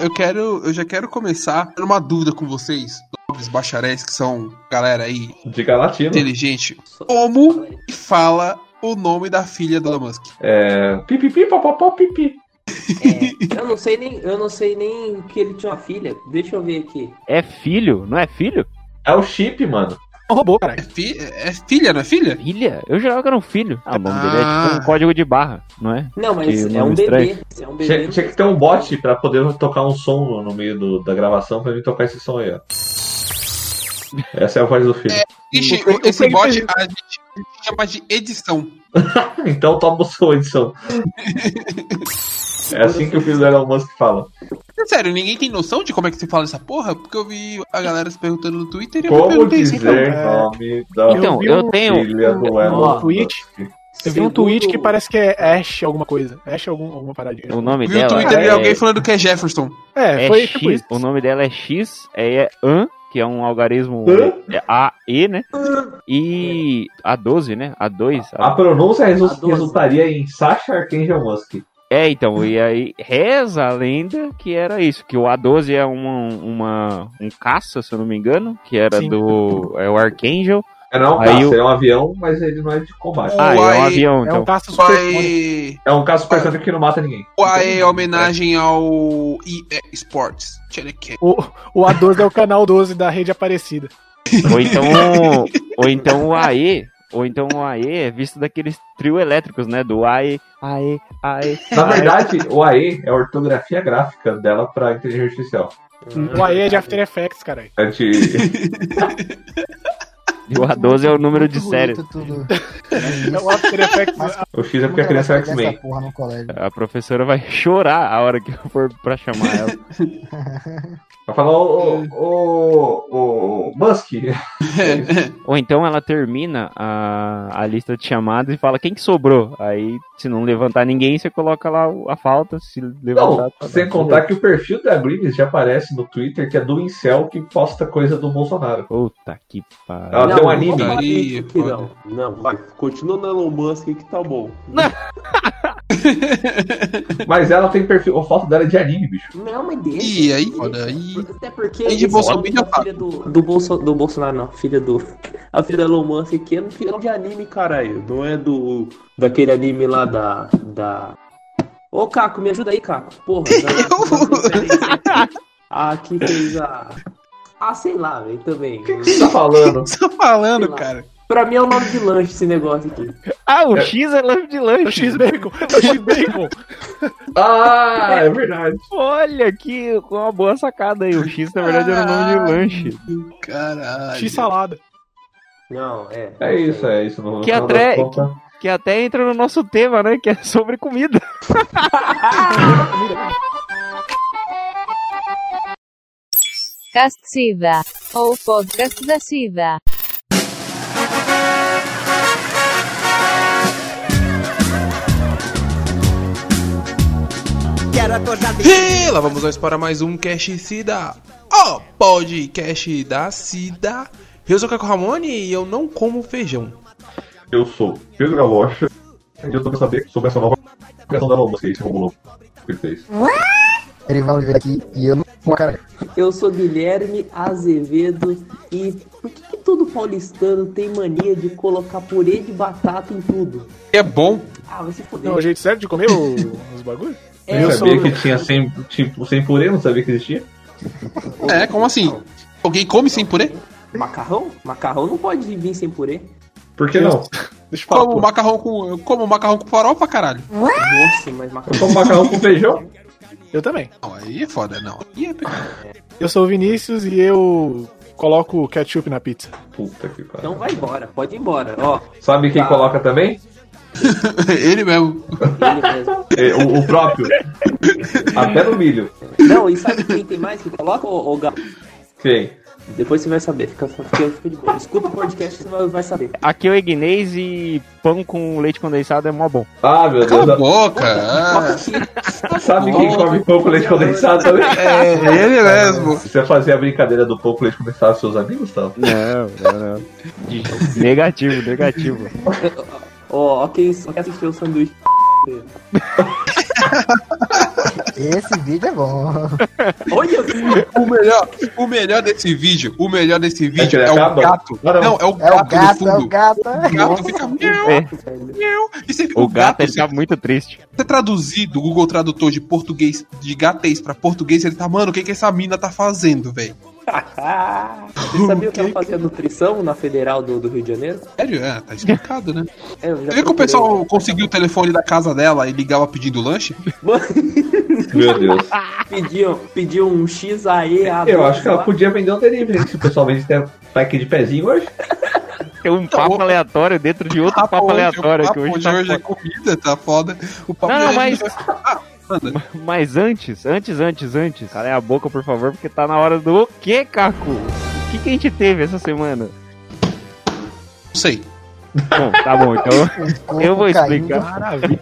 Eu quero, eu já quero começar uma dúvida com vocês, nobres bacharéis que são galera aí Diga latino. inteligente. Como que fala o nome da filha do Elon Musk? É. Pipipi, popopó, pipi. É, eu não sei nem, eu não sei nem que ele tinha uma filha. Deixa eu ver aqui. É filho? Não é filho? É o chip, mano. É um robô, É, caralho. fi- é filha, não é filha? Filha? Eu jurava que era um filho. Ah, o nome dele é Ah. tipo um código de barra, não é? Não, mas é um bebê. É um bebê. Tinha, tinha que ter um bot pra poder tocar um som no, no meio do- da gravação pra mim tocar esse som aí, ó. Essa é a voz do filho. Ixi, O o esse que bot a gente chama de edição. Então toma o som, edição. É assim que o filho do Elon Musk fala. Sério, ninguém tem noção de como é que se fala essa porra? Porque eu vi a galera se perguntando no Twitter e eu Como perguntei isso então. dizer é. nome da Então, vi eu um tenho. do Elon. Eu vi um tweet que parece que é Ash alguma coisa. Ash algum, alguma paradinha. O nome Vi dela Twitter de é, alguém falando que é Jefferson. É, é foi tipo X. isso. O nome dela é X, é, é AN, que é um algarismo é AE, né? E A12, né? A2. A pronúncia resu- A resultaria em Sasha Archangel Musk. É, então, e aí reza a lenda que era isso, que o A12 é uma, uma um caça, se eu não me engano, que era Sim. do é o Archangel. É não, Aí caça, o- é um avião, mas ele não é de combate. Ah, é um avião, É um então. caça O super. AE, É um caso supersônico que não mata ninguém. o AE é homenagem ao EA Sports. O, o A12 é o canal 12 da rede Aparecida. Ou então, ou então o AE, ou então o AE é visto daqueles trio elétricos, né? Do AE, AE, AE. Na verdade, o AE é a ortografia gráfica dela pra inteligência artificial. O AE é de After Effects, caralho. É de... E o A12 é o número de série. É o After Effects. Mas O X é porque a criança é X-Men. A professora vai chorar a hora que eu for pra chamar ela. Vai falar, ô, ô, ô, ô, Musk. Ou então ela termina a, a lista de chamadas e fala quem que sobrou. Aí, se não levantar ninguém, você coloca lá a falta. Se levantar. Não, tá sem contar que o perfil da Grimes já aparece no Twitter, que é do Incel que posta coisa do Bolsonaro. Puta que pariu. Ela tem um anime. não. Não, vai. Continua no Elon Musk que tá bom. Mas ela tem perfil, a foto dela é de anime, bicho. Não, mas deixa. E aí, foda, aí. Até porque E de Bolsonaro tá. filha do, do, Bolso, do Bolsonaro, não. Filha do. A filha da Elon Musk aqui é um de anime, caralho. Não é do. Daquele anime lá da. da... Ô, Caco, me ajuda aí, Caco. Porra, da, a que fez a. Ah, sei lá, velho, também. O que você tá falando? Você tá falando, cara? Pra mim é o nome de lanche esse negócio aqui. Ah, o X é lanche de É o lanche. X-Bacon. É o X-Bacon. Ah, é verdade. Olha que uma boa sacada aí. O X na verdade era o nome de lanche. Caralho. X-salada. Não, é. É isso, é isso. Que até- contas, Que até entra no nosso tema, né? Que é sobre comida. Cast Sida. Ou podcast da Sida. E lá vamos nós para mais um Cash Cida, o podcast da Cida. Eu sou o Caco Ramone e eu não como feijão. Eu sou Pedro Galocha e eu tô pra saber sobre essa nova criação da Elon Musk, esse robô novo que ele fez. Ele vai ver aqui e eu não cara. Eu sou Guilherme Azevedo e por que, que todo paulistano tem mania de colocar purê de batata em tudo? É bom. Ah, vai se foder. Não, o jeito certo de comer os bagulhos? É, Eu eu sabia sou- que tinha sem, tipo, sem purê, não sabia que existia. É, como assim? Alguém come sem purê? Macarrão? Macarrão não pode vir sem purê. Por que não? Deixa eu falar. Como pô. macarrão com. Eu como macarrão com farofa, caralho. Nossa, mas macarrão. Como macarrão com feijão? Eu também. Não, aí é foda, não. Aí é. Eu sou o Vinícius e eu coloco ketchup na pizza. Puta que pariu. Então vai embora, pode ir embora. Ó, Sabe quem Tá. coloca também? Ele mesmo. ele mesmo. É, o, o próprio. Até no milho. Não, e sabe quem tem mais que coloca, ô, ô Gal? Quem? Depois você vai saber, fica, fica, fica de boa. Escuta o podcast você vai, vai saber. Aqui é o Ignez e pão com leite condensado é mó bom. Ah, meu Cala a Deus. boca. ah. Sabe quem come pão com leite condensado também? É, ele mesmo. Você fazia a brincadeira do pão com leite condensado com seus amigos, tá? Não, não, não. De- Negativo, negativo. Ó, ó quem, ó quem assistiu o sanduíche. Esse vídeo é bom. Olha, O melhor, o melhor desse vídeo, o melhor desse vídeo que ele é, o gato. Não, é o É o gato no gato, é fundo. o gato. O gato fica miau, É, miau. E você, o gato ele se tá muito triste. você traduzir do Google Tradutor de português, de gatês pra português, ele tá, mano, o que que essa mina tá fazendo, velho? Você sabia que ela fazia nutrição na Federal do, do Rio de Janeiro? Sério, é, tá explicado, né? É, eu Você viu que o pessoal conseguiu o telefone da casa dela e ligava pedindo lanche? Mano, Meu Deus. pediam, pediam um XAE Eu acho que ela podia vender um delivery. Se o pessoal vende até pack de pezinho hoje. Tem um papo aleatório dentro de outro papo hoje- aleatório o que papo hoje de tá hoje é foda. comida, tá foda. O papo Não, hoje mas- Ah, manda. Mas antes, antes, antes, antes, cala a boca, por favor, porque tá na hora do o quê, Caco? O que, que a gente teve essa semana? Não sei. Bom, tá bom, então eu vou explicar. Maravilha.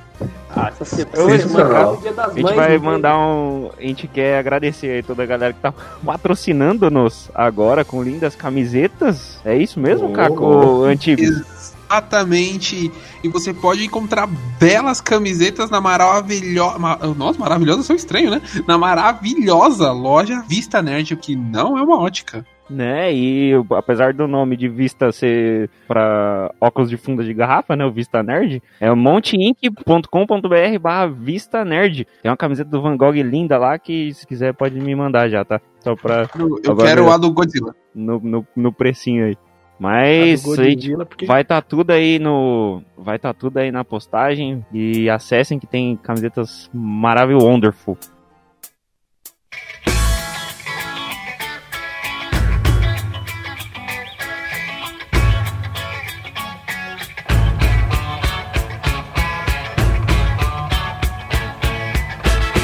Ah, essa semana, Eu- é dia das A gente mães. vai mandar um. A gente quer agradecer aí toda a galera que tá patrocinando-nos agora com lindas camisetas. É isso mesmo, Oh. Caco Antigo? Exatamente. E você pode encontrar belas camisetas na maravilhosa. Nossa, maravilhosa são estranho, né? Na maravilhosa loja Vista Nerd, que não é uma ótica. Né? E apesar do nome de Vista ser pra óculos de funda de garrafa, né? O Vista Nerd, é monteinc.com.br barra Vista Nerd. Tem uma camiseta do Van Gogh linda lá que se quiser pode me mandar já, tá? Só pra. Eu, eu quero a do Godzilla. no, no, no precinho aí. Mas vai estar tudo aí no. Vai estar tudo aí na postagem. E acessem que tem camisetas maravilhoso wonderful.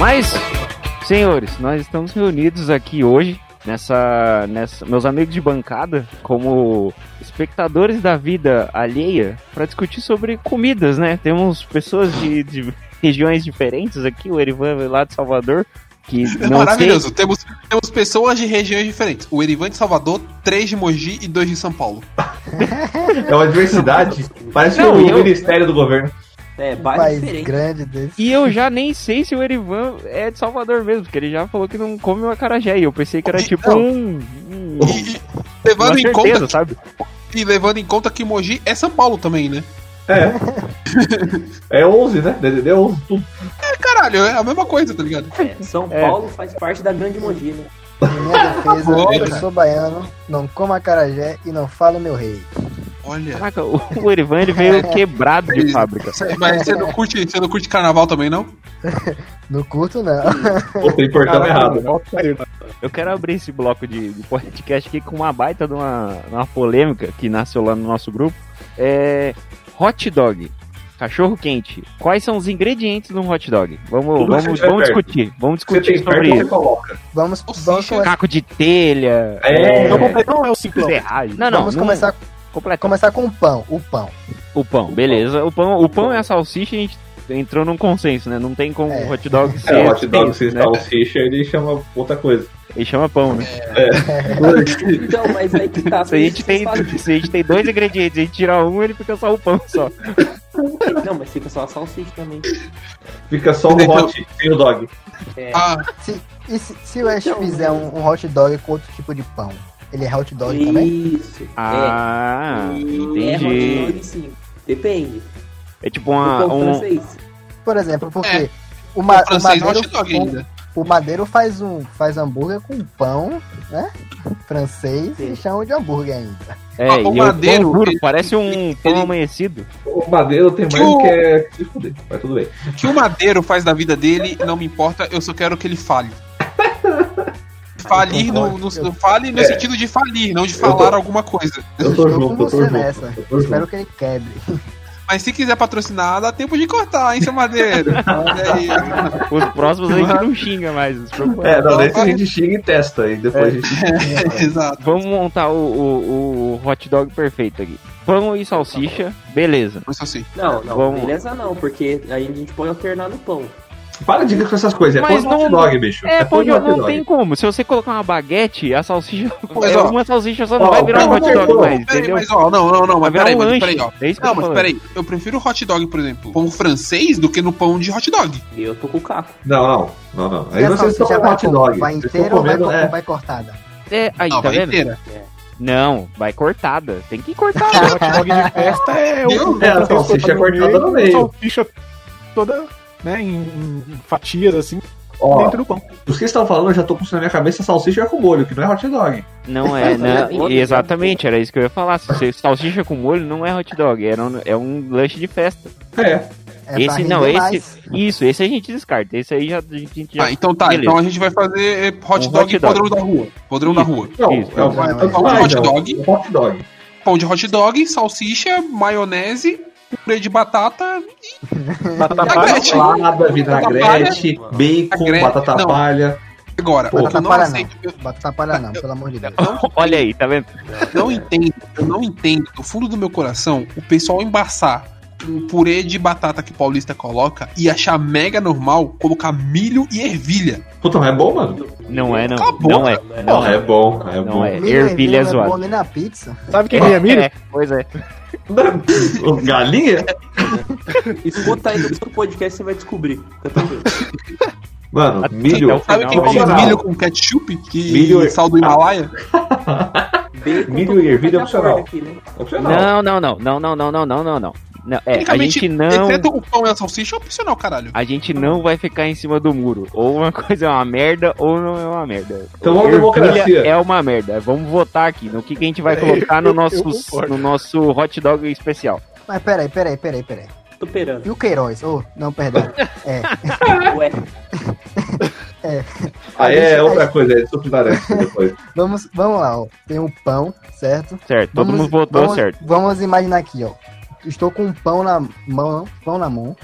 Mas, senhores, nós estamos reunidos aqui hoje nessa, nessa, meus amigos de bancada, como espectadores da vida alheia, para discutir sobre comidas, né? Temos pessoas de, de regiões diferentes aqui, o Erivan lá de Salvador, que É não maravilhoso. Temos, temos pessoas de regiões diferentes. O Erivan de Salvador, três de Mogi e dois de São Paulo. É uma diversidade. Parece Não, o eu- Ministério do Governo. É, Um país diferente. grande desse. E eu já nem sei se o Erivan é de Salvador mesmo, porque ele já falou que não come o acarajé. E eu pensei que era tipo Não. um. levando, uma em certeza, conta, sabe? e levando em conta que Mogi é São Paulo também, né? É. É 11, né? DDD 11, tudo. É, caralho, é a mesma coisa, tá ligado? É, São É. Paulo faz parte da grande Mogi, né? Minha defesa, Agora. eu sou baiano, não como acarajé e não falo meu rei. Olha. Caraca, o Erivan ele veio quebrado de fábrica. Mas você não curte, você não curte carnaval também, não? No curto, não. Puta, importamos errado. Né? Eu quero abrir esse bloco de, de podcast aqui com uma baita de uma, uma polêmica que nasceu lá no nosso grupo. É. Hot dog. Cachorro quente. Quais são os ingredientes de um hot dog? Vamos, Tudo vamos, vamos perto. discutir. Vamos Você discutir tem perto, sobre você isso. coloca. Vamos, vamos, Caco de telha. É. Não, não é o simplão. serragem. Não, não. vamos não- começar, completo. começar com o pão. O pão. O pão, beleza. O pão, o pão e a salsicha a gente entrou num consenso, né? Não tem como É. hot dog ser. É, o hot dog sem, sem né? salsicha, ele chama outra coisa. Ele chama pão, né? Então, mas aí que tá. Se a, gente tem, se a gente tem dois ingredientes e a gente tirar um, ele fica só o pão só. Não, mas fica só a salsicha também. Fica só o Então- hot sem o dog. É, Ah, Se, e se, se o Ash Então, fizer um, um hot dog com outro tipo de pão, ele é hot dog também? Isso. Ah, é. É hot entendi. dog sim. Depende. É tipo uma. pão Um, francês. Por exemplo, porque É. o, ma o o, é madeiro, o, madeiro faz um faz hambúrguer com pão, né? Francês Sim. e chama de hambúrguer ainda. é, Ah, o e o madeiro, pão duro, ele- parece um pão ele- amanhecido. O madeiro tem mais Que o- que é se fuder, mas tudo bem. O que o Madeiro faz da vida dele não me importa, eu só quero que ele fale. Falir no, no, no- fale no É. sentido de falir, não de Eu falar tô- alguma coisa. Eu tô junto, com eu tô você junto. nessa. eu tô Espero junto. que ele quebre. Mas se quiser patrocinar, dá tempo de cortar, hein, seu Madeiro? Olha aí. Os próximos a gente não xinga mais. não se preocupa. É, não, daí a gente xinga e testa, e depois a gente. Exato. Vamos montar o, o, o hot dog perfeito aqui. Pão e salsicha, beleza. Não, não, Vamos. beleza não, porque aí a gente pode alternar no pão. Para de com essas coisas. É Mas pão de hot não- dog, bicho. É, pão pão de hot não dog. tem como. Se você colocar uma baguete, a salsicha. Mas, é ó, uma salsicha só não ó, vai virar um hot dog mais, Peraí, mas ó, não, não, não, mas peraí, um mas peraí, ó. É isso que Não, eu tô mas peraí, eu prefiro hot dog, por exemplo, pão francês do que no pão de hot dog. Eu tô com o Caco. Não, não. Não, não. Aí a vocês estão vai hot dog. Vai inteira ou vai, É, vai cortada? É, aí, Não, tá vendo? inteira. Não, vai cortada. Tem que cortar. Hot dog de festa é o. É, a salsicha cortada no meio. Salsicha toda, né, em, em fatias assim, Ó, dentro do pão. os que estão falando, eu já tô com isso na minha cabeça salsicha com molho, que não é hot dog. Não é, não, exatamente, era isso que eu ia falar. Você salsicha com molho não é hot dog, era um- é um lanche de festa. É. É esse não, esse. mais. Isso, esse a gente descarta. Esse aí já, a gente já. Ah, então tá, Beleza. então a gente vai fazer eh, hot Um dog hot e dog. podrão da rua. Podrão da Isso. rua. Não, Isso. é hot é dog. hot dog. Pão de hot dog, salsicha, maionese, purê de batata. Batata Vinagrete. Salada, vinagrete, bacon, Vinagrete, batata não. palha. Agora, Pô, o que eu Batata não palha aceito, eu não. Batata palha não, pelo amor de Deus. Olha aí, tá vendo? não entendo, eu não entendo, do fundo do meu coração, o pessoal embaçar um purê de batata que o paulista coloca e achar mega normal colocar milho e ervilha. Puta, mas é bom, mano. Não é, não. Cala a boca. Não é. Não Não, é. é bom, é Não bom. é. Ervilha é não é bom nem na pizza. Sabe quem é milho? É, pois é. Galinha? Escuta aí, escuta o podcast você vai descobrir. Mano, milho. Sabe quem come milho com ketchup? Que Milho- sal do Himalaia? Milho e ervilha de opcional. aqui, né? Opcional. Não, não, não. Não, não, não, não, não, não, não. É, a gente não. exceto o pão e a salsicha, é opcional, caralho. A gente não vai ficar em cima do muro. Ou uma coisa é uma merda, ou não é uma merda. Então vamos democracia. É uma merda. Vamos votar aqui no que, que a gente vai colocar no nosso, no nosso hot dog especial. Mas peraí, peraí, peraí, peraí. Tô perando. E o Queiroz? Oh, não, perdão. É, Ué, Aí é outra coisa, é depois. vamos, vamos lá, ó. Tem um pão, certo? Certo, todo Vamos- mundo votou vamos, certo. Vamos imaginar aqui, ó. Estou com um pão na mão, pão na mão.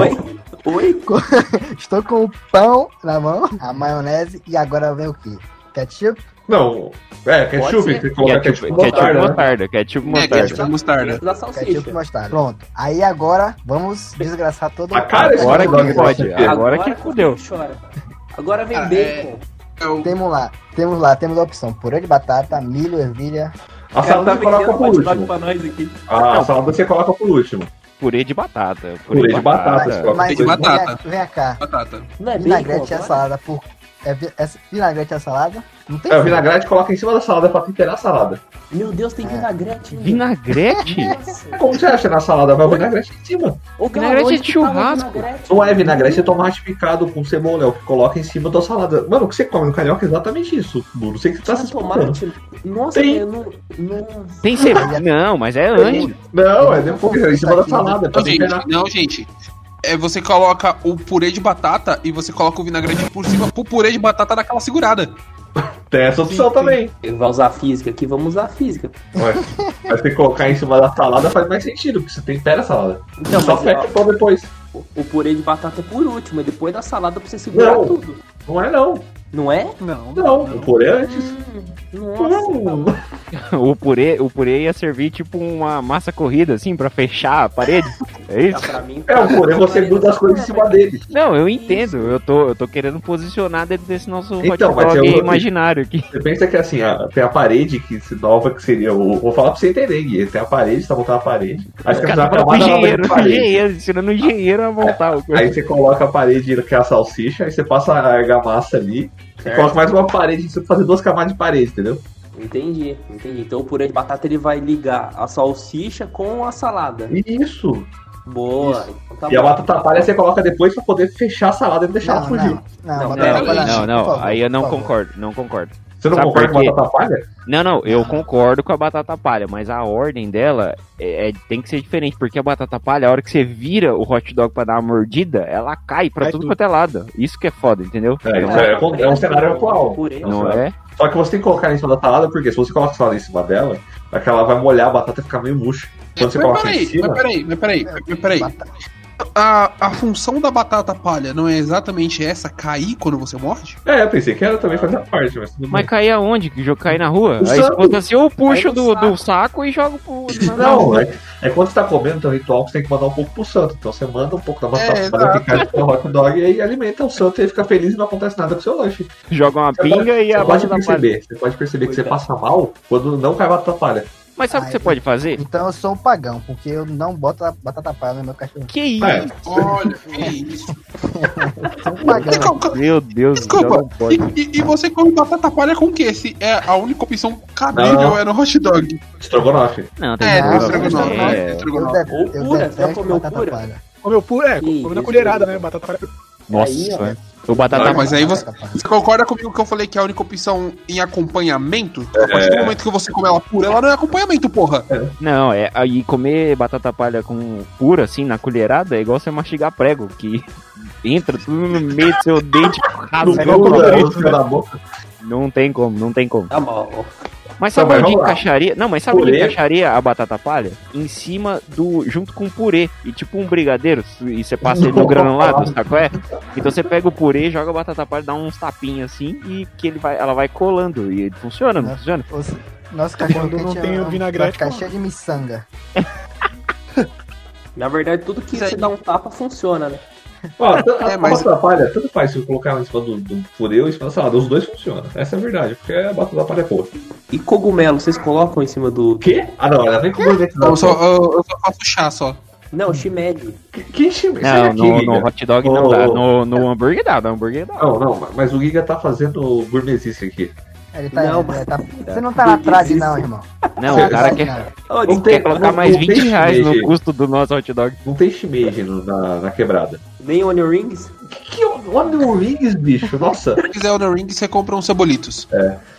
Oi? Oi? Estou com o pão na mão, a maionese e agora vem o quê? Ketchup? Não, é, ketchup, tem que colocar Ketchup, ketchup, ketchup mostarda, né? mostarda, ketchup É, mostarda. ketchup mostarda. Da Ketchup salsicha. e mostarda. Pronto. Aí agora vamos desgraçar todo A cara esse Agora que pode. Agora que fudeu. chora. Agora vem Cara, bacon. É o- Temos lá, temos lá, temos a opção purê de batata, milho, ervilha. A cara salada tá você coloca por último. pra nós aqui. A salada você coloca por último. Purê de batata. Purê de batata, Mas, coloca mas de batata. Vem, vem cá, Batata. Não é vinagrete agora? salada por... É, é vinagrete a salada? Não tem É, o vinagrete coloca em cima da salada pra temperar a salada. Meu Deus, tem É. vinagrete. Vinagrete? Como você acha na salada? Vai o vinagrete em cima. Ô, Galo, Vinagrete é de o churrasco. vinagrete? Não é vinagrete, é tomate picado com cebola, é o que coloca em cima da salada. Mano, o que você come no carioca é exatamente isso. Não sei o que você tá se tomate? Nossa, Tem. eu não, não... Tem cebola? Não, mas é antes. Não, é depois, é em cima da salada, Não, gente, não, gente. É, você coloca o purê de batata e você coloca o vinagrete por cima pro purê de batata daquela segurada. Tem essa opção também. Vai usar física aqui, vamos usar física. Mas, mas tem que colocar em cima da salada faz mais sentido, porque você tempera a salada. Então, Só fecha o pão depois. o, o purê de batata é por último, é depois da salada pra você segurar Não. tudo. Não é não. Não é? Não, Não, o purê é antes. Hum, nossa. Não. O purê, o purê ia servir tipo uma massa corrida, assim, pra fechar a parede. É Tá isso? pra mim. É, o purê você gruda as coisas em cima dele. Não, eu entendo. Eu tô, eu tô querendo posicionar dentro desse nosso hot Então, mas dog imaginário aqui. Você pensa que assim, a- tem a parede que se nova que seria. o- Vou falar pra você entender, Gui. Tem a parede, você tá montando a parede. Aí você tá uma com camada nova de engenheiro, parede. engenheiro, ensinando o engenheiro a montar o Aí você coloca a parede que é a salsicha, aí você passa a argamassa ali e coloca mais uma parede, você fazer duas camadas de parede, entendeu? Entendi, entendi. Então o purê de batata ele vai ligar a salsicha com a salada. Isso. Boa. Então tá E a bom. batata palha você coloca depois pra poder fechar a salada e não deixar ela Não, fugir. não, não, Não, não, palha Não, por não, favor, aí eu não concordo, não concordo. Você não Sabe concorda com a batata palha? Não, não, eu concordo com a batata palha, mas a ordem dela é, é- tem que ser diferente, porque a batata palha, a hora que você vira o hot dog pra dar uma mordida, ela cai pra Cai tudo tudo. quanto é lado. Isso que é foda, entendeu? É, isso é, é um cenário atual. Não é? Só que você tem que colocar em cima da salada, porque se você coloca a salada em cima dela, é que ela vai molhar a batata e ficar meio murcha. Quando você mas coloca em peraí, cima. mas peraí, mas peraí, mas peraí. A, a função da batata palha não é exatamente essa, cair quando você morde? É, eu pensei que era também fazer parte, mas tudo Mas cair aonde? Que jogo cair na rua? O Aí saco. escuta assim, eu puxo Cai no do, do saco e jogo pro. Não, rua. é, é quando você tá comendo teu ritual que você tem que mandar um pouco pro santo. Então você manda um pouco da batata É, palha cai no seu hot dog e aí alimenta o santo e ele fica feliz e não acontece nada com o seu lanche. Joga uma Você pinga pode, e a você pode batata palha. perceber, você pode perceber que você passa mal quando não cai batata palha. Mas sabe o que você pode fazer? Então eu sou um pagão, porque eu não boto batata palha no meu cachorro. Que isso? É, Olha, que isso. Sou um pagão. Meu Deus, Desculpa, e, e- e você come batata palha com o quê? Se é a única opção cabível Não. é no hot dog. estrogonofe. Não, tem É, que não, estrogonofe, é. Eu, estrogonofe. palha. Comeu puro, é, Ih, comeu na isso colherada, aí. né? Batata palha. Nossa, Aí, ó. velho. o batata Não, mas aí você, Batata palha. você concorda comigo que eu falei que a única opção em acompanhamento? A partir do momento que você come ela pura, ela não é acompanhamento, porra. Não, é aí comer batata palha com pura, assim, na colherada, é igual você mastigar prego, que entra tudo no meio do seu dente rasgando. boca né? da boca. Não tem como, não tem como. Tá bom. Mas sabe onde encaixaria? Não, mas sabe onde Purê. encaixaria a batata palha? Em cima do. junto com o purê. E tipo um brigadeiro. E você passa ele no granulado, qual é? Então você pega o purê, joga a batata palha, dá uns tapinhos assim e que ele vai, ela vai colando. E funciona, não funciona? Os- Nosso cachorro Quando não tem o vinagrete, vai ficar de miçanga. Na verdade, tudo que você dá um tapa funciona, né? Ó, a É, mas- batata palha, tanto faz se eu colocar ela em cima do, do purê ou em cima da salada. Os dois funcionam. Essa é a verdade, porque a batata palha é boa. E cogumelo, vocês colocam em cima do. O quê? Ah, não, ela vem com gourmet. Eu só, eu, eu só faço chá só. Não, shimeji. Que chime? Não, daqui, no, no hot dog não Ô, dá. No, no hambúrguer dá, no hambúrguer dá. Não, não, mas o Giga tá fazendo gourmetice aqui. Ele tá, Não, ele tá- Você não tá na trave, não, irmão. Não, o cara quer, Ô, Não tem- quer colocar não- mais não 20 tem reais no shimeji. custo do nosso hot dog. Não tem shimeji no- na, na quebrada. nem onion rings? Que que onion rings, bicho? Nossa. Se quiser o no ring, você compra uns cebolitos.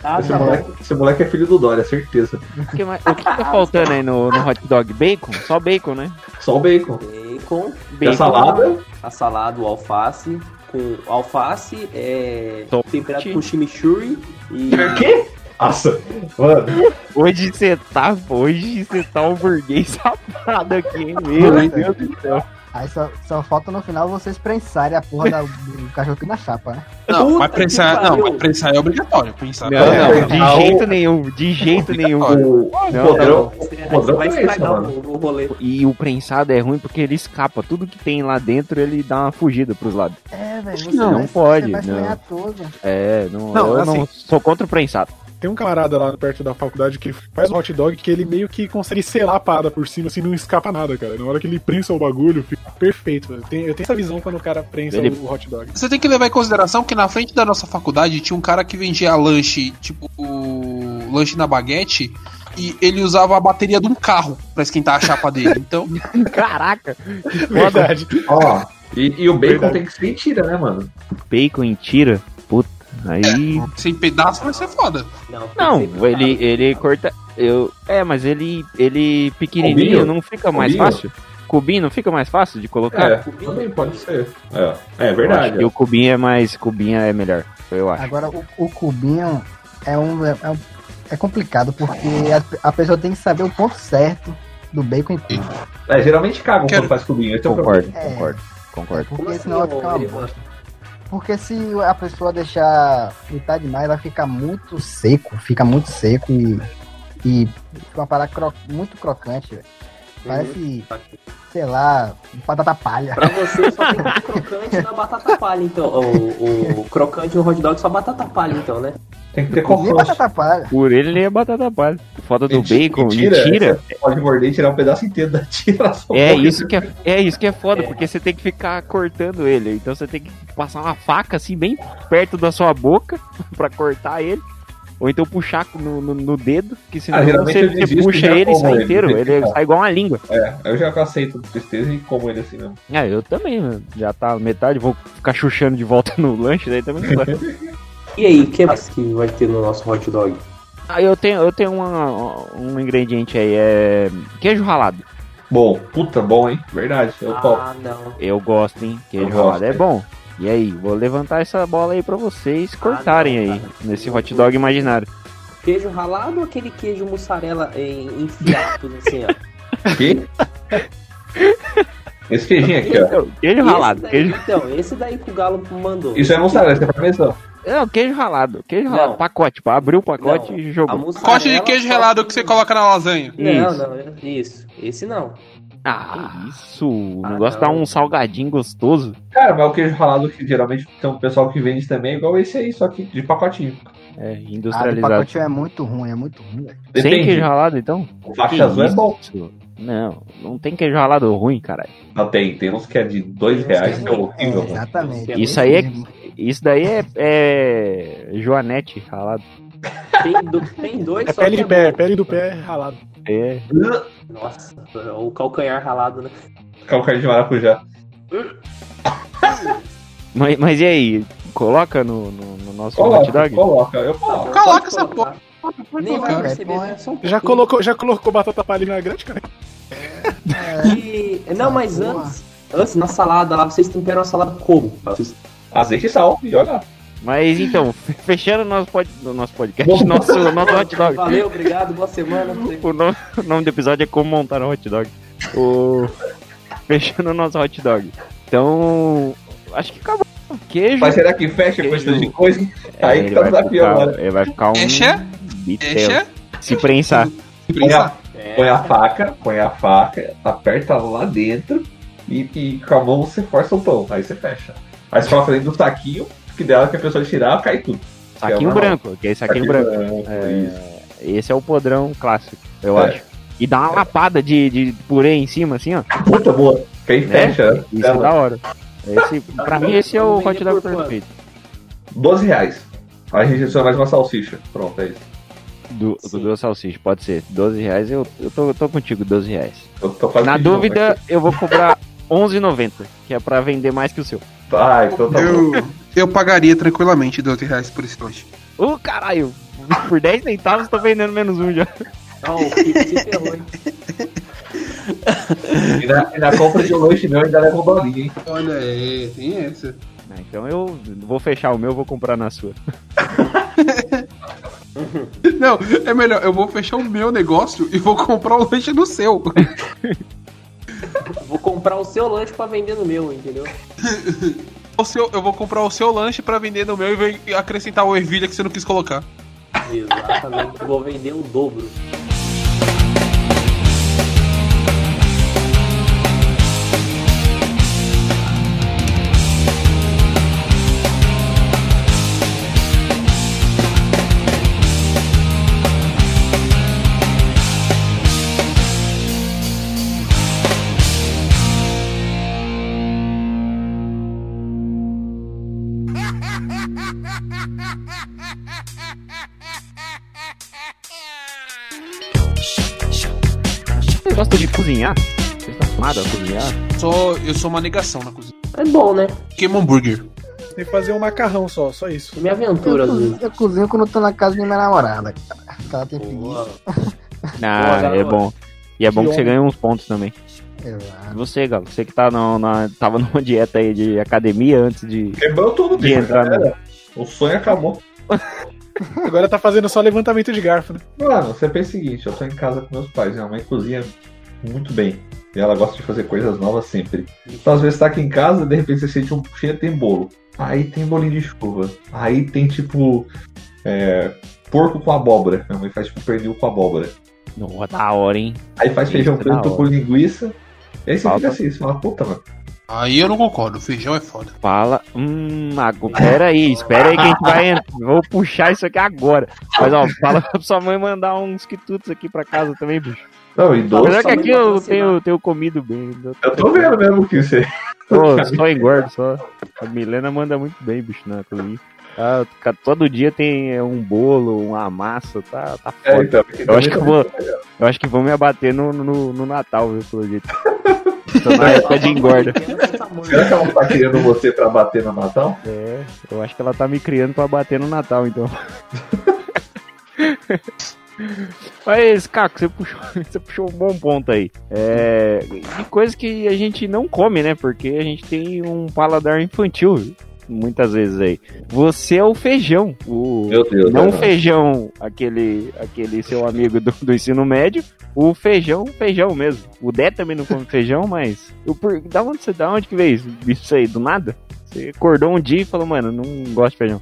Ah, esse, tá moleque, esse moleque é filho do Dória, certeza. O que, o que tá faltando aí no, no hot dog? Bacon? Só bacon, né? Só o bacon. Bacon, E a Bacon. salada? a salada, o alface. Com alface, é. Tomate. temperado com chimichurri e. O quê? Nossa, mano. Hoje você tá, hoje você tá um burguês safado aqui, hein? Meu Deus do céu. Aí só, só falta no final vocês prensarem a porra da- do cachorro aqui na chapa, né? Não, Puta mas prensar, não, mas prensar é obrigatório. Prensar Não, É, não, de não. jeito nenhum, de jeito nenhum. O, Não, podrão, Você o podrão vai é estragar o, o rolê. E o prensado é ruim porque ele escapa. Tudo que tem lá dentro, ele dá uma fugida pros lados. É, velho. Não, vai, não pode, Você vai não. todo. É, não, Não, eu assim- não sou contra o prensado. Tem um camarada lá perto da faculdade que faz um hot dog que ele meio que consegue selar a parada por cima, assim, não escapa nada, cara. Na hora que ele prensa o bagulho, fica perfeito. velho. Eu tenho, eu tenho essa visão quando o cara prensa Ele- o hot dog. Você tem que levar em consideração que na frente da nossa faculdade tinha um cara que vendia lanche, tipo, o lanche na baguete, e ele usava a bateria de um carro pra esquentar a chapa dele. Então, Caraca! Verdade. Ó, e, e o bacon Verdade. tem que ser mentira, né, mano? Bacon em tira. Puta, aí. sem pedaço vai ser foda. Não, Não, ele, ele corta. Eu, é, mas ele, ele pequenininho Cubinho? não fica mais Cubinho? fácil? Cubinho não fica mais fácil de colocar? É, também pode ser. É, é Eu verdade. que o cubinho é mais. Cubinho é melhor, eu acho. Agora, o, o cubinho é um, é um- é complicado, porque a, a pessoa tem que saber o ponto certo do bacon em tudo. É, geralmente cagam Quero- quando faz cubinho. Esse é Concordo, É. concordo, concordo. Porque Como senão vai assim, ficar uma bosta. Porque se a pessoa deixar fritar demais, vai ficar muito seco, fica muito seco e, e uma parada cro- muito crocante, velho. Parece, sei lá, batata palha. Pra você só tem o crocante na batata palha, então. O, o crocante no hot dog só batata palha, então, né? Tem que ter Nem conforto. batata palha. Por ele nem é batata palha. Foda do Mentira, bacon, mentira. mentira. Você pode morder e tirar um pedaço inteiro da tira. só É isso que é, é isso que é foda, É. porque você tem que ficar cortando ele. Então você tem que passar uma faca assim bem perto da sua boca pra cortar ele. Ou então puxar no, no, no dedo, que senão Ah, você, você puxa ele e sai ele, inteiro. Ele que sai igual uma língua. É, eu já aceito tristeza e como ele assim mesmo. É, eu também, mano. Já tá metade, vou ficar chuchando de volta no lanche, daí também não dá. E aí, o que mais que vai ter no nosso hot dog? Ah, eu tenho, eu tenho uma- um ingrediente aí, é queijo ralado. Bom, puta bom, hein? Verdade, eu topo. Ah, não. Eu gosto, hein? Queijo Eu ralado gosto, é hein? bom. E aí, vou levantar essa bola aí pra vocês cortarem não, aí, cara. nesse hot dog imaginário. Queijo ralado ou aquele queijo mussarela em, em fiapos, assim, ó? Que? Esse queijinho aqui, ó. Então, queijo Esse ralado. daí, Queijo... Então, esse daí que o Galo mandou. Isso é mussarela, isso é parmesão. Não, queijo ralado. Queijo Não. ralado. Pacote. Tipo, abriu o pacote Não, e jogou. mussarela Cote de queijo relado que você coloca na lasanha. Não, Isso. não, isso. Esse não. Ah, isso. O Ah, negócio não. dá um salgadinho gostoso. Cara, mas o queijo ralado que geralmente tem um pessoal que vende também é igual esse aí, só que de pacotinho. É, Ah, de industrializado. pacotinho é muito ruim, é muito ruim, velho. Sem Depende. queijo ralado, então? O faixa Que azul é isso? bom. Não, não tem queijo ralado ruim, caralho. Não tem, tem uns que é de dois reais, que é É, horrível, mano. exatamente. É Isso aí é. Isso daí é, é Joanete ralado. Tem, do- tem dois É só pele que de pé, bom. pele do pé ralado. É. Nossa, o calcanhar ralado, né? Calcanhar de maracujá. Mas, mas e aí? Coloca no, no, no nosso hot Coloca, dog? coloca, eu coloco. Coloca essa colocar. Nem vai perceber, né? Só um Já colocou, já colocou batata palha na grande, cara? E- Não, mas Porra. antes, antes, na salada lá, vocês temperam a salada como? Vocês- Azeite e sal, e olha lá. Mas então, fechando o nosso, pod, o nosso podcast, nosso, nosso hot dog. Valeu, obrigado, boa semana. O nome, o nome do episódio é como montar um hot dog. O... Fechando o nosso hot dog. Então, acho que acabou. Queijo. Mas será que fecha com esse Queijo. de coisa? É, Aí ele que tá o vai desafio ficar, agora. Ele vai ficar um. Fecha? bitel. Fecha? Se prensar. Põe a, É, põe a faca, põe a faca, aperta lá dentro e, e com a mão você força o pão. Aí você fecha. Aí você coloca dentro do saquinho, que dela que a pessoa tirar, cai tudo. Saquinho normal. branco, que é saquinho branco. isso. Esse é o podrão clássico, eu É. acho. E dá uma lapada de, de purê em cima, assim, ó. Puta boa. Que aí Né? fecha. né? Isso é da hora. Esse, pra mim, esse é o hot dog perfeito. 12 reais. Aí a gente adiciona mais uma salsicha. Pronto, é isso. Do, Sim. do salsicha, pode ser. 12 reais, eu, eu, tô, eu tô contigo, 12 reais. Eu tô quase Na dúvida, eu vou cobrar 11,90, que é pra vender mais que o seu. Ah, então tá bom. Eu, pagaria tranquilamente 12 reais por esse lanche. Ô, caralho! Por 10 centavos, tô vendendo menos um já. Não, o se ferrou, hein? E na, e na compra de um lanche meu ainda leva bolinho, hein? Olha, é, tem essa. Ah, Então eu vou fechar o meu, vou comprar na sua. Não, é melhor, eu vou fechar o meu negócio e vou comprar o lanche do seu. Vou comprar o seu lanche pra vender no meu, entendeu? O seu, eu vou comprar o seu lanche pra vender no meu e vou acrescentar o ervilha que você não quis colocar. Exatamente, vou vender o dobro. Cozinhar? Você está acostumado a cozinhar? Só, eu sou uma negação na cozinha. É bom, né? Queima hambúrguer. Tem que fazer um macarrão só, só isso. Minha aventura, Eu, cozinho- eu cozinho quando eu tô na casa da minha namorada, cara. Ela tem preguiça. Ah, é bom. E é bom Que você ganha uns pontos também. Exato. Você, Galo, você que tá no, na, tava numa dieta aí de academia antes de. Quebrou tudo, De entrar, galera. O sonho acabou. Agora tá fazendo só levantamento de garfo, né? Mano, você pensa o seguinte, eu tô em casa com meus pais, minha mãe cozinha muito bem. E ela gosta de fazer coisas novas sempre. Então às vezes tá aqui em casa, de repente você sente um cheiro, tem bolo. Aí tem bolinho de chuva. Aí tem tipo. é, porco com abóbora. Minha mãe faz tipo pernil com abóbora. Nossa, da hora, hein? Aí faz feijão Isso, da preto com linguiça. E aí você Falta. fica assim, você fala, puta, mano. Aí eu não concordo, feijão é foda. Fala. Hum, agora, pera aí, espera aí que a gente vai entrar. Vou puxar isso aqui agora. Mas ó, fala pra sua mãe mandar uns quitutos aqui pra casa também, bicho. Não, e doce. Apesar que aqui eu tenho, tenho comido bem. Eu tô vendo mesmo que você. Pô, só engordo, só. A Milena manda muito bem, bicho, na cozinha. Ah, ca- todo dia tem é, um bolo, uma massa, tá, tá É, foda. então, Eu acho que eu vou, eu acho que vão me abater no, no, no Natal, viu, pelo jeito. Tô na época de engorda. Será que ela não tá querendo você pra bater no Natal? É, eu acho que ela tá me criando pra bater no Natal, então. Mas, Caco, você puxou, você puxou um bom ponto aí. É, de coisas que a gente não come, né? Porque a gente tem um paladar infantil. muitas vezes aí. Você é o feijão. O... Meu Deus. Não né, o feijão, aquele, aquele seu amigo do, do ensino médio, o feijão, feijão mesmo. O Dé também não come feijão, mas. Por, da, onde, você- da onde que veio isso, isso aí? Do nada? Você acordou um dia e falou, mano, não gosto de feijão.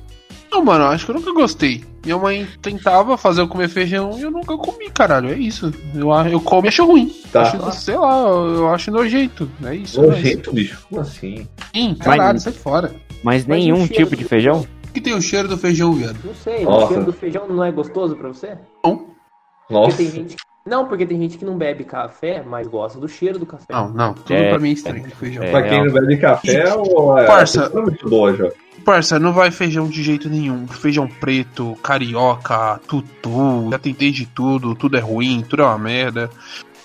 Não, mano, acho que eu nunca gostei. Minha mãe tentava fazer eu comer feijão e eu nunca comi, caralho. É isso. Eu, eu como e acho ruim. Tá. Acho, sei lá, eu, acho nojento. É isso. né? Nojento, bicho. Como assim? Sim, caralho, Mas- sai fora. Mas, Mas nenhum tipo de feijão? O que tem o cheiro do feijão, viado? Não sei, Nossa. o cheiro do feijão não é gostoso pra você? Não, Porque Nossa. tem gente. Não, porque tem gente que não bebe café, mas gosta do cheiro do café. não, não. Tudo É, pra mim é estranho de feijão. é. Pra quem não bebe café, ou é, Parça. é muito boa já. Parça, não vai feijão de jeito nenhum. Feijão preto, carioca, tutu. Já tentei de tudo, tudo é ruim, tudo é uma merda.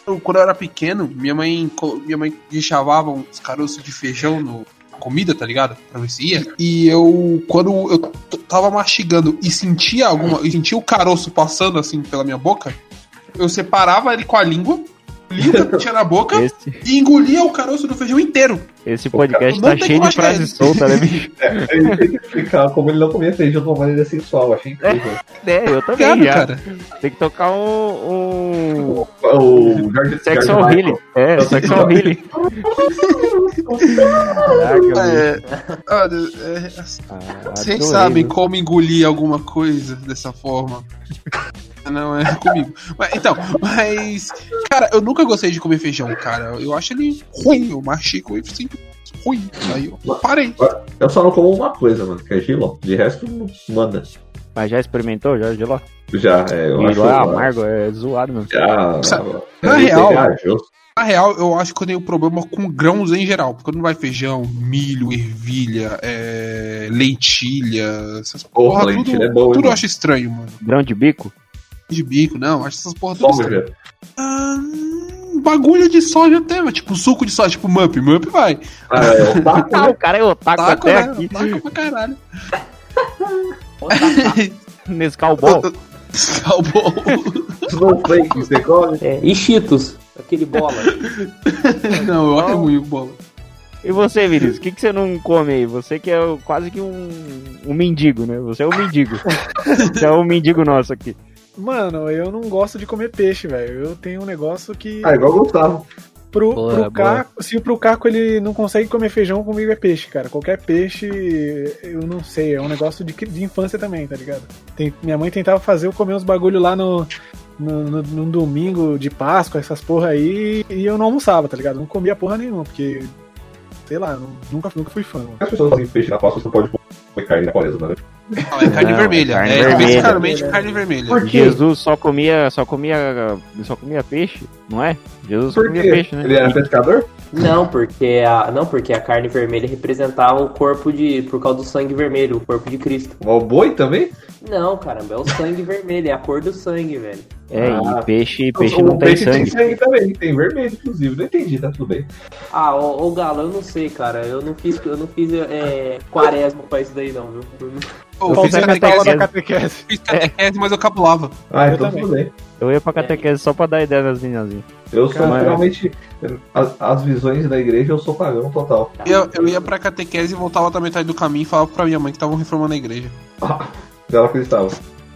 Eu, quando eu era pequeno, minha mãe, minha mãe deixava uns caroços de feijão no comida, tá ligado? Pra ver se ia. E eu, quando eu tava mastigando e sentia alguma. E sentia o caroço passando assim pela minha boca, eu separava ele com a língua, lia o que tinha na boca Esse, e engolia o caroço do feijão inteiro. Esse podcast tá cheio de frases soltas, né, bicho? Ele tem que explicar como ele não comia feijão de uma maneira sensual. Achei incrível. É, eu também já. cara. Tem que tocar um. um... O George, Sexual George Healing. É, Sexual Healing. Caraca. É, olha, é, Ah, Vocês sabem como engolir alguma coisa dessa forma. Não é comigo. Mas, então, mas. Cara, eu nunca gostei de comer feijão, cara. Eu acho ele ruim. Eu mastigo e sinto ruim. Aí eu parei. Eu só não como uma coisa, mano, que é giló. De resto, não manda. Mas já experimentou? Já gelou? Já, é, eu acho Giló é amargo, é zoado mesmo. Já, Sabe, é na real- pegajoso. Na real, eu acho que eu tenho problema com grãos em geral. Porque não vai feijão, milho, ervilha, é, lentilha, essas Porra, porra, lentilha tudo, é boa, tudo eu acho estranho, mano. Grão de bico? De bico, não, acho essas porra tudo estranho. Ah, bagulho de soja até, mas, tipo suco de soja, tipo mup, mup vai. Ah, é, o taco, Ah, né? o cara é otaku Taco, até né? aqui. Taco pra caralho. Nesse cowboy. Cowboy. Snowflake, você come? É, e Cheetos, aquele bola. Não, eu acho ruim o bola. E você, Vinícius, o que, que você não come aí? Você que é quase que um, um mendigo, né? Você é o mendigo. você é o mendigo nosso aqui. Mano, eu não gosto de comer peixe, velho. Eu tenho um negócio que. Ah, igual o Gustavo. Pro, Boa, pro. Caco, se pro Caco ele não consegue comer feijão, comigo é peixe, cara. Qualquer peixe, eu não sei, é um negócio de, de infância também, tá ligado? Tem- minha mãe tentava fazer eu comer uns bagulho lá no, no, no- num domingo de Páscoa, essas porra aí, e eu não almoçava, tá ligado? Não comia porra nenhuma, porque, sei lá, não- nunca, nunca fui fã. mano. As pessoas fazem peixe na Páscoa, você não pode comer carne na quaresma, né? Não, é carne Não, vermelha. carne é vermelha. especificamente carne vermelha. Por quê? Jesus só comia, só comia, só comia peixe, não é? Jesus só Por comia quê? peixe, né? Ele era pescador? Não, porque a, não, porque a carne vermelha representava o corpo de. por causa do sangue vermelho, o corpo de Cristo. O boi também? Não, caramba, é o sangue vermelho, é a cor do sangue, velho. É, Ah. e peixe, peixe o não tem peixe sangue. tem sangue também, tem vermelho, inclusive. Não entendi, tá tudo bem. Ah, ô, ô Galo, eu não sei, cara. Eu não fiz, eu não fiz é, quaresma pra isso daí, não, viu? Eu não- Eu fiz catequese, da catequese. fiz catequese, mas eu cabulava. Ah, Eu então também. tudo bem. Eu ia pra catequese só pra dar ideia das meninas. Eu sou Caralho. realmente. As, as visões da igreja eu sou pagão total. Eu, eu ia pra catequese e voltava da metade do caminho e falava pra minha mãe que estavam reformando a igreja. Ela acreditava.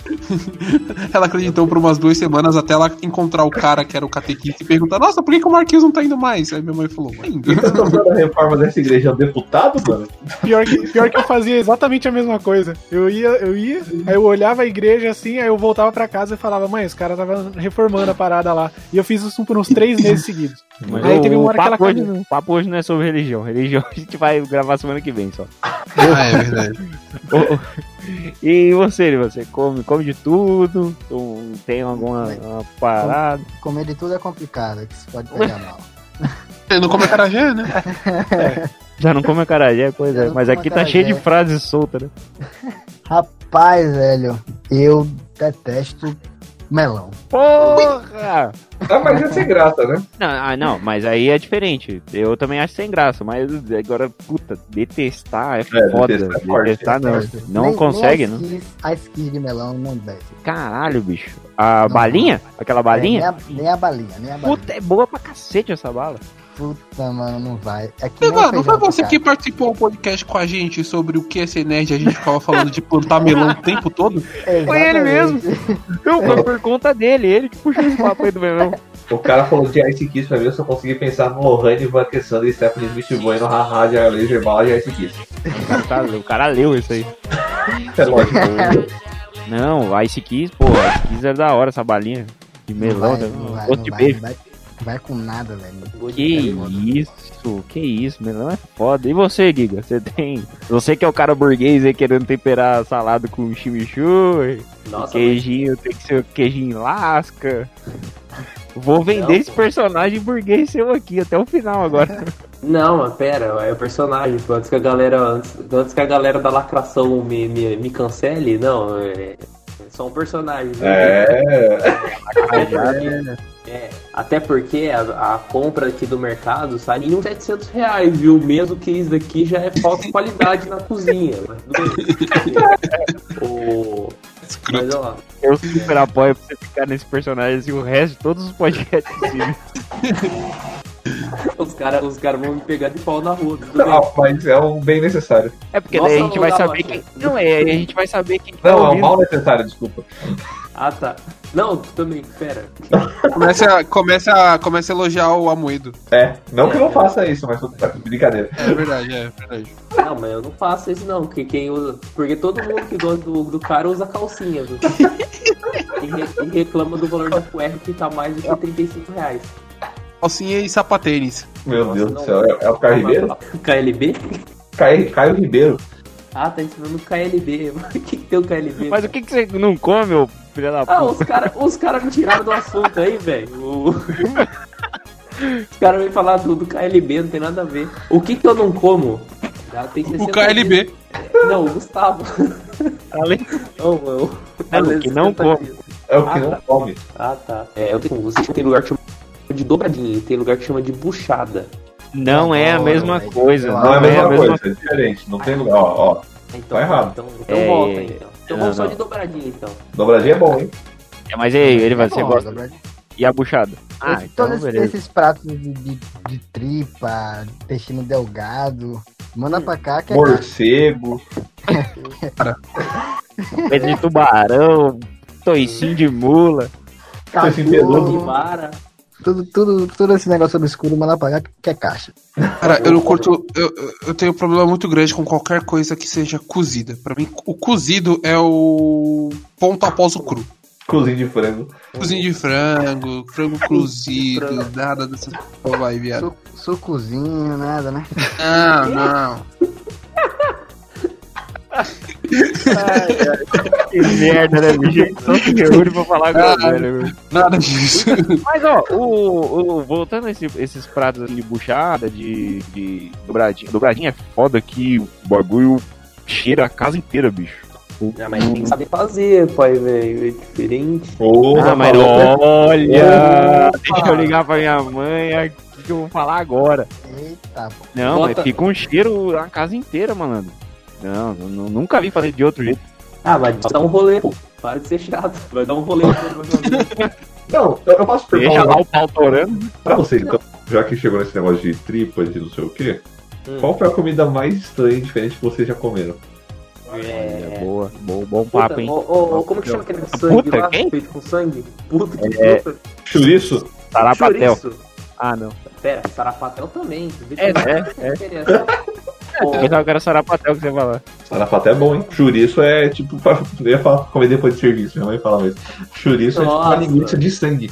Ela acreditou por umas duas semanas até ela encontrar o cara que era o catequista e perguntar: Nossa, por que, que o Marquinhos não tá indo mais? Aí minha mãe falou: "Mãe, Quem tá tocando a reforma dessa igreja é o deputado, mano? Pior que, pior que eu fazia exatamente a mesma coisa. Eu ia, eu ia, aí eu olhava a igreja assim, aí eu voltava pra casa e falava, mãe, os caras estavam reformando a parada lá. E eu fiz isso por uns três meses seguidos. Mas Aí teve uma hora que papo ela hoje, o papo hoje não é sobre religião. Religião a gente vai gravar semana que vem só. Ah, é verdade. E você, você come, come de tudo? Tem alguma uma parada? Comer de tudo é complicado, que se pode pegar mal. Ele não come acarajé, né? Já não come acarajé, pois Já é. Mas aqui tá cheio de frases soltas, né? Rapaz, velho, eu detesto melão. Porra! Ah, mas é sem graça, né? Não, ah, não, mas aí é diferente. Eu também acho sem graça, mas agora, puta, detestar é É, foda. detestar é forte. detestar não. Não Nem- consegue, nem não. a esquis- A esquis de melão não desce. Caralho, bicho. A Não. balinha? Aquela É, balinha? nem, a, nem a balinha, nem a balinha. Puta, é boa pra cacete essa bala. Puta, mano, não vai. É que não feijão foi você que participou do podcast com a gente sobre o que é ser nerd e a gente ficava falando de plantar melão o tempo todo? Foi ele Exatamente. Não, foi por conta dele, ele que puxou esse papo aí do melão. O cara falou de Ice Kiss pra mim, eu só consegui pensar no Lohane, Van Kessando e Stephanie Smith Bueno, haha, de Laser Bala de Ice Kiss. O cara, tá- o cara leu isso aí. É lógico. Não, Ice Kiss, pô, Ice Kiss era da hora essa balinha. De Não melão, vai, né? não vai, não de vai, beijo. vai, vai com nada, velho. Que isso, que isso, melão é foda. E você, Giga? Você tem. Você que é o cara burguês aí querendo temperar salado com chimichurri, Nossa, queijinho, tem que ser o queijinho lasca. Vou vender Não. esse personagem burguês seu aqui até o final agora. Não, mas pera, é o personagem. pô, Antes que a galera, antes, antes que a galera da lacração me, me, me cancele, não, é, é só um personagem. né? É. É, até porque a, a compra aqui do mercado sai em uns 700 reais, viu? Mesmo que isso daqui já é falta de qualidade na cozinha. Mas tudo bem. O- mas ó, Eu super apoio pra você ficar nesse personagem assim, o resto de todos os podcasts os caras os cara vão me pegar de pau na rua. Tudo bem. Não, mas é um bem necessário. É porque Nossa, daí a gente não vai saber quem. né? Não, é, a gente vai saber quem que tá Não, é um mal necessário, desculpa. Ah, tá. Não, também, pera. Começa a, começa a, começa a elogiar o Amoedo. É, não que eu não faça isso, mas tá brincadeira. É verdade, é verdade. Não, mas eu não faço isso não, porque quem usa. Porque todo mundo que gosta do, do cara usa calcinha, viu? E, re- e reclama do valor da cueca que tá mais do que 35 reais. Calcinha e sapatênis. Meu Nossa, Deus não. do céu, é, é o Caio Ribeiro? KLB? Caio, Caio Ribeiro. Ah, tá ensinando KLB. O que, que tem o KLB? Mas o que, que você não come, ô filho da Ah, puta? os caras os cara me tiraram do assunto aí, velho. Os caras vêm falar do, do KLB, não tem nada a ver. O que que eu não como? Já tem 60 O KLB. dias. Não, o Gustavo. Além- Não, eu. É, o que não come. É o que Ah, não tá. come. Ah, tá. É, eu tenho, você tem lugar que chama de dobradinha e tem lugar que chama de buchada. Não é a mesma coisa. Não Não é a mesma coisa, é diferente. Não tem lugar. Ó, ó. Então, Tá errado. Então, então É, volta, então. Então vamos só de dobradinha, então. Dobradinha é bom, hein? É, mas e aí, ele vai, você Bom, gosta? E a buchada? Ah, Esse- então todos beleza. esses pratos de, de, de tripa, intestino delgado, manda pra cá que é Morcego. Peito de tubarão, toicinho de mula. cachorro, Esse peludo. Tudo, tudo, tudo esse negócio obscuro, manda pra cá que é caixa. Cara, eu não curto. Eu, eu- tenho um problema muito grande com qualquer coisa que seja cozida. Pra mim, o cozido é o ponto após o cru. Cozinho de frango. Cozinho de frango, frango cozido, nada dessas porra vai, viado. Su, sucozinho, nada, né? Não, não. Que merda, né, bicho? Só se reúne pra falar agora, velho. Nada disso. Mas, ó, o, o- voltando a esse- esses pratos de buchada, de, de dobradinha. Dobradinha é foda que o bagulho cheira a casa inteira, bicho. Ah, mas tem que saber fazer, pai, velho. É diferente. Porra, Ah, mas olha! Deixa eu ligar pra minha mãe, o que eu vou falar agora. Eita, pô. Não, Bota- mas fica um cheiro a casa inteira, malandro. Não, nu- nunca vi fazer de outro jeito. Ah, mas vai dar um rolê, pô. Para de ser chato. Vai dar um rolê. Não, eu posso Deixa perguntar lá o pau torando. pra vocês, então, já que chegou nesse negócio de tripa, de não sei o quê, Hum. qual foi a comida mais estranha e diferente que vocês já comeram? É, é... boa, bom, bom Puta, papo, hein? ô, ô, ô, como que chama aquele sangue Puta, lá? quem? Feito com sangue? Puta que É. puta. Chouriço? Sarapatel. Chouriço. Ah, não. Pera, sarapatel também. É, é, é. Eu pensava que era sarapatel que você ia falar. Sarapaté é bom, hein? Chouriço é tipo pra. Eu ia falar, comer depois de serviço, minha mãe fala mesmo. Chouriço é tipo uma Nossa. linguiça de sangue.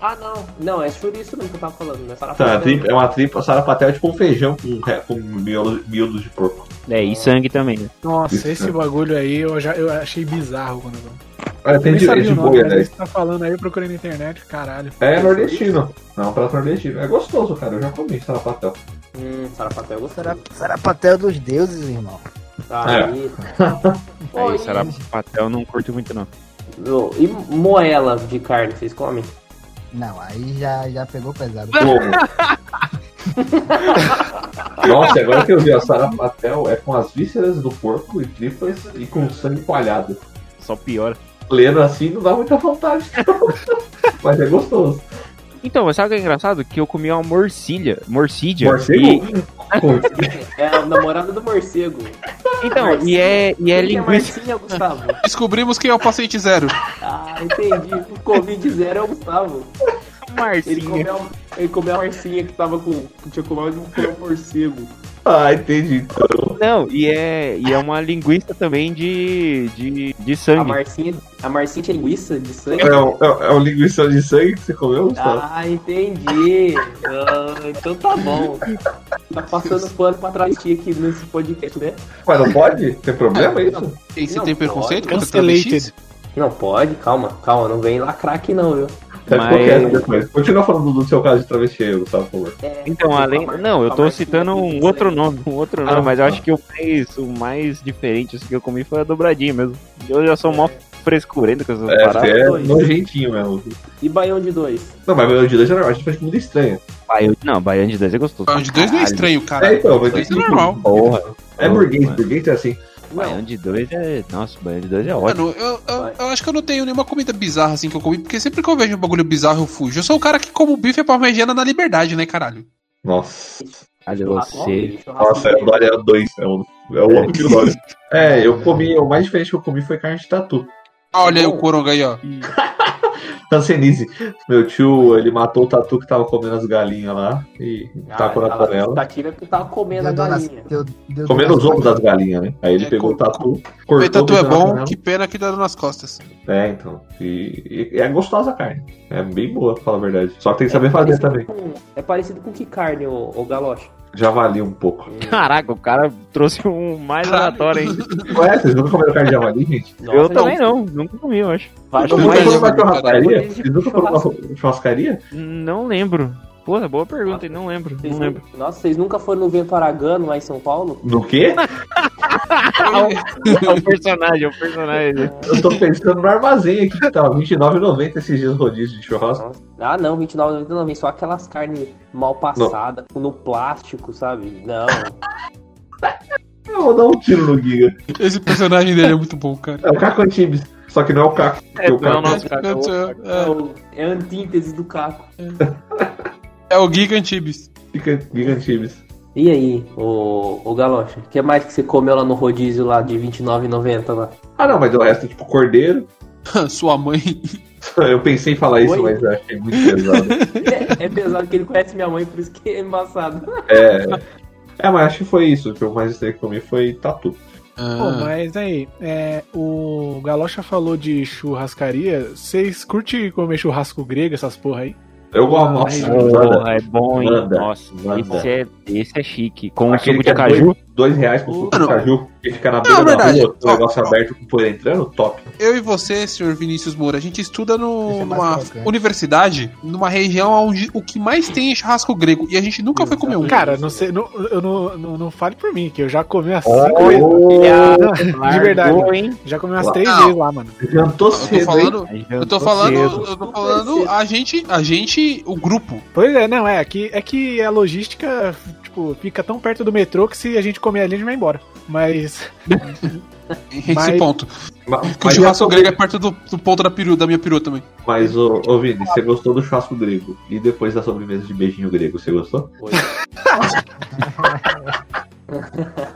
Ah, não. Não, é chouriço mesmo que eu tava falando, não é Tá, sarapatel. a tripa- é uma tripa, sarapaté é tipo um feijão com, re- com miolo, miolo de porco. É, e sangue também, né? Nossa, Isso, esse né? bagulho aí eu já eu achei bizarro quando eu Ah, tem de, é de o nome, boia, né? você tá falando aí, eu procurei na internet, caralho. É nordestino. Não, é um prato nordestino. É gostoso, cara. Eu já comi sarapatel. Hum, sarapatel eu gostei. Será, será patel dos deuses, irmão? Aí. Aí, sarapatel eu não curto muito, não. E moela de carne, vocês comem? Não, aí já, já pegou pesado. Nossa, agora que eu vi a sarapatel é com as vísceras do porco e tripas e com sangue coalhado. Só piora. Lendo assim não dá muita vontade, não. Mas é gostoso. Então, mas sabe o que é engraçado? Que eu comi uma morcilha, morcídia. Morcego? E, É a namorada do morcego. então, e é, e é Quem que linguiça. Marcinha, Gustavo? Descobrimos quem é o paciente zero. Ah, entendi. O Covid zero é o Gustavo. Ele Marcinha. comeu, ele comeu a Marcinha que tava com. que tinha comido um um morcego. Ah, entendi. Então, Não, e é, e é uma linguiça também de, de, de A sangue. Marcinha, a Marcinha tinha linguiça de sangue? é, o- é, o- é linguiça de sangue que você comeu, Gustavo? Ah, entendi. Ah, então tá bom. Tá passando pano pra travesti aqui nesse podcast, né? Mas não pode? Tem problema é isso? E você Não tem preconceito contra Cancelated. travestis? Não pode, calma, calma, não vem lacrar aqui não, viu? Tá Mas-. Continua falando do seu caso de travesti Gustavo, por favor. É, Então, além. Não, eu tô citando um outro nome, um outro nome, Ah, mas eu tá. acho que o mais, o mais diferente assim, que eu comi foi a dobradinha mesmo. Eu já sou mó frescurento com essas É, paradas. é dois. nojentinho mesmo. E baião de dois? Não, mas meu de dois é normal, a gente faz comida estranha. Baiano- Não, baiano de dois é gostoso. Baião de dois não é estranho, É, cara. então, mas é normal. Porra. É burguês, burguês é assim. Baiano de dois é. Nossa, baiano de dois é ótimo. Mano, eu, eu, eu acho que eu não tenho nenhuma comida bizarra assim que eu comi, porque sempre que eu vejo um bagulho bizarro eu fujo. Eu sou o cara que como bife parmegiana na liberdade, né, caralho? Nossa. Olha você. Nossa, é o Dória 2. É o, é o homem que o Dória. É, eu comi, o mais diferente que eu comi foi carne de tatu. Olha aí o coronga aí, ó. Hansenise. Meu tio, ele matou o tatu que tava comendo as galinhas lá e tacou na panela. Tatina que tava comendo a galinha. deu- deu Comendo os ovos das galinhas, né? Aí ele É, pegou o com- tatu, Comer cortou tatu é bom, que pena que tá dando nas costas. É, então. E, e é gostosa a carne. É bem boa, pra falar a verdade. Só que tem que saber fazer também. com- é parecido com que carne, ô, ô galocha? Javali um pouco. Caraca, o cara trouxe um mais Caralho. aleatório ainda. Ué, vocês nunca comeram carne de javali, gente? eu Nossa, também não, nunca comi, eu acho. Eu Vocês nunca foram pra churrascaria? Vocês nunca foram pra churrascaria? Não lembro. Porra, boa pergunta, hein? Não lembro. Vocês Não lembro. Nossa, vocês nunca foram no Vento Aragano lá em São Paulo? No quê? É o personagem, é o personagem. Eu tô pensando no armazém aqui que tá R$29,90 esses dias rodízio de churrasco. Ah, não, 29,90 não, vem só aquelas carnes mal passadas, no plástico, sabe? Não. Eu vou dar um tiro no Giga. Esse personagem dele é muito bom, cara. É o Caco Antibes. Só que não é o Caco. porque o não, Caco nossa, cara, É, É, o- é a antítese do Caco. é o Giga Antibes. fica Giga Antibes. E aí, ô, ô Galocha, o que mais que você comeu lá no rodízio lá de R$29,90 lá? Ah, não, mas o resto é tipo cordeiro. Sua mãe. Eu pensei em falar isso, Oi? mas eu achei muito pesado. É, é pesado que ele conhece minha mãe, por isso que é embaçado. É. É, mas acho que foi isso. O que eu mais estranho que comi foi tatu. Pô, Ah, mas aí, é, o Galocha falou de churrascaria. Vocês curtem comer churrasco grego, essas porra aí? Eu gosto. Nossa. Porra, é bom, hein? Nossa, esse é, esse é chique. Com Aquele suco que de é caju. dois, dois reais com suco de caju, que fica na beira Não, da verdade. rua, com o negócio ó. aberto com poeira entrando, top. eu e você, senhor Vinícius Moura, a gente estuda no- é numa crocante. universidade, numa região onde o que mais tem é churrasco grego. E a gente nunca foi comer um. Cara, não sei, não, eu não, não, não fale por mim, que eu já comi umas Oh, cinco vezes. Olha, de verdade. largou, hein? Já comi umas três Não. vezes lá, mano. Jantou Eu tô cedo, falando. Eu tô falando, cedo. eu tô falando a gente, a gente, o grupo. Pois é, não, é que, é que a logística, tipo, fica tão perto do metrô que se a gente comer ali, a gente vai embora. Mas. Esse Mas- ponto. Ma- Que o Mas, churrasco grego é perto do, do ponto da, peru, da minha perua também. mas ô, ô Vini, você gostou do churrasco grego? E depois da sobremesa de beijinho grego, você gostou?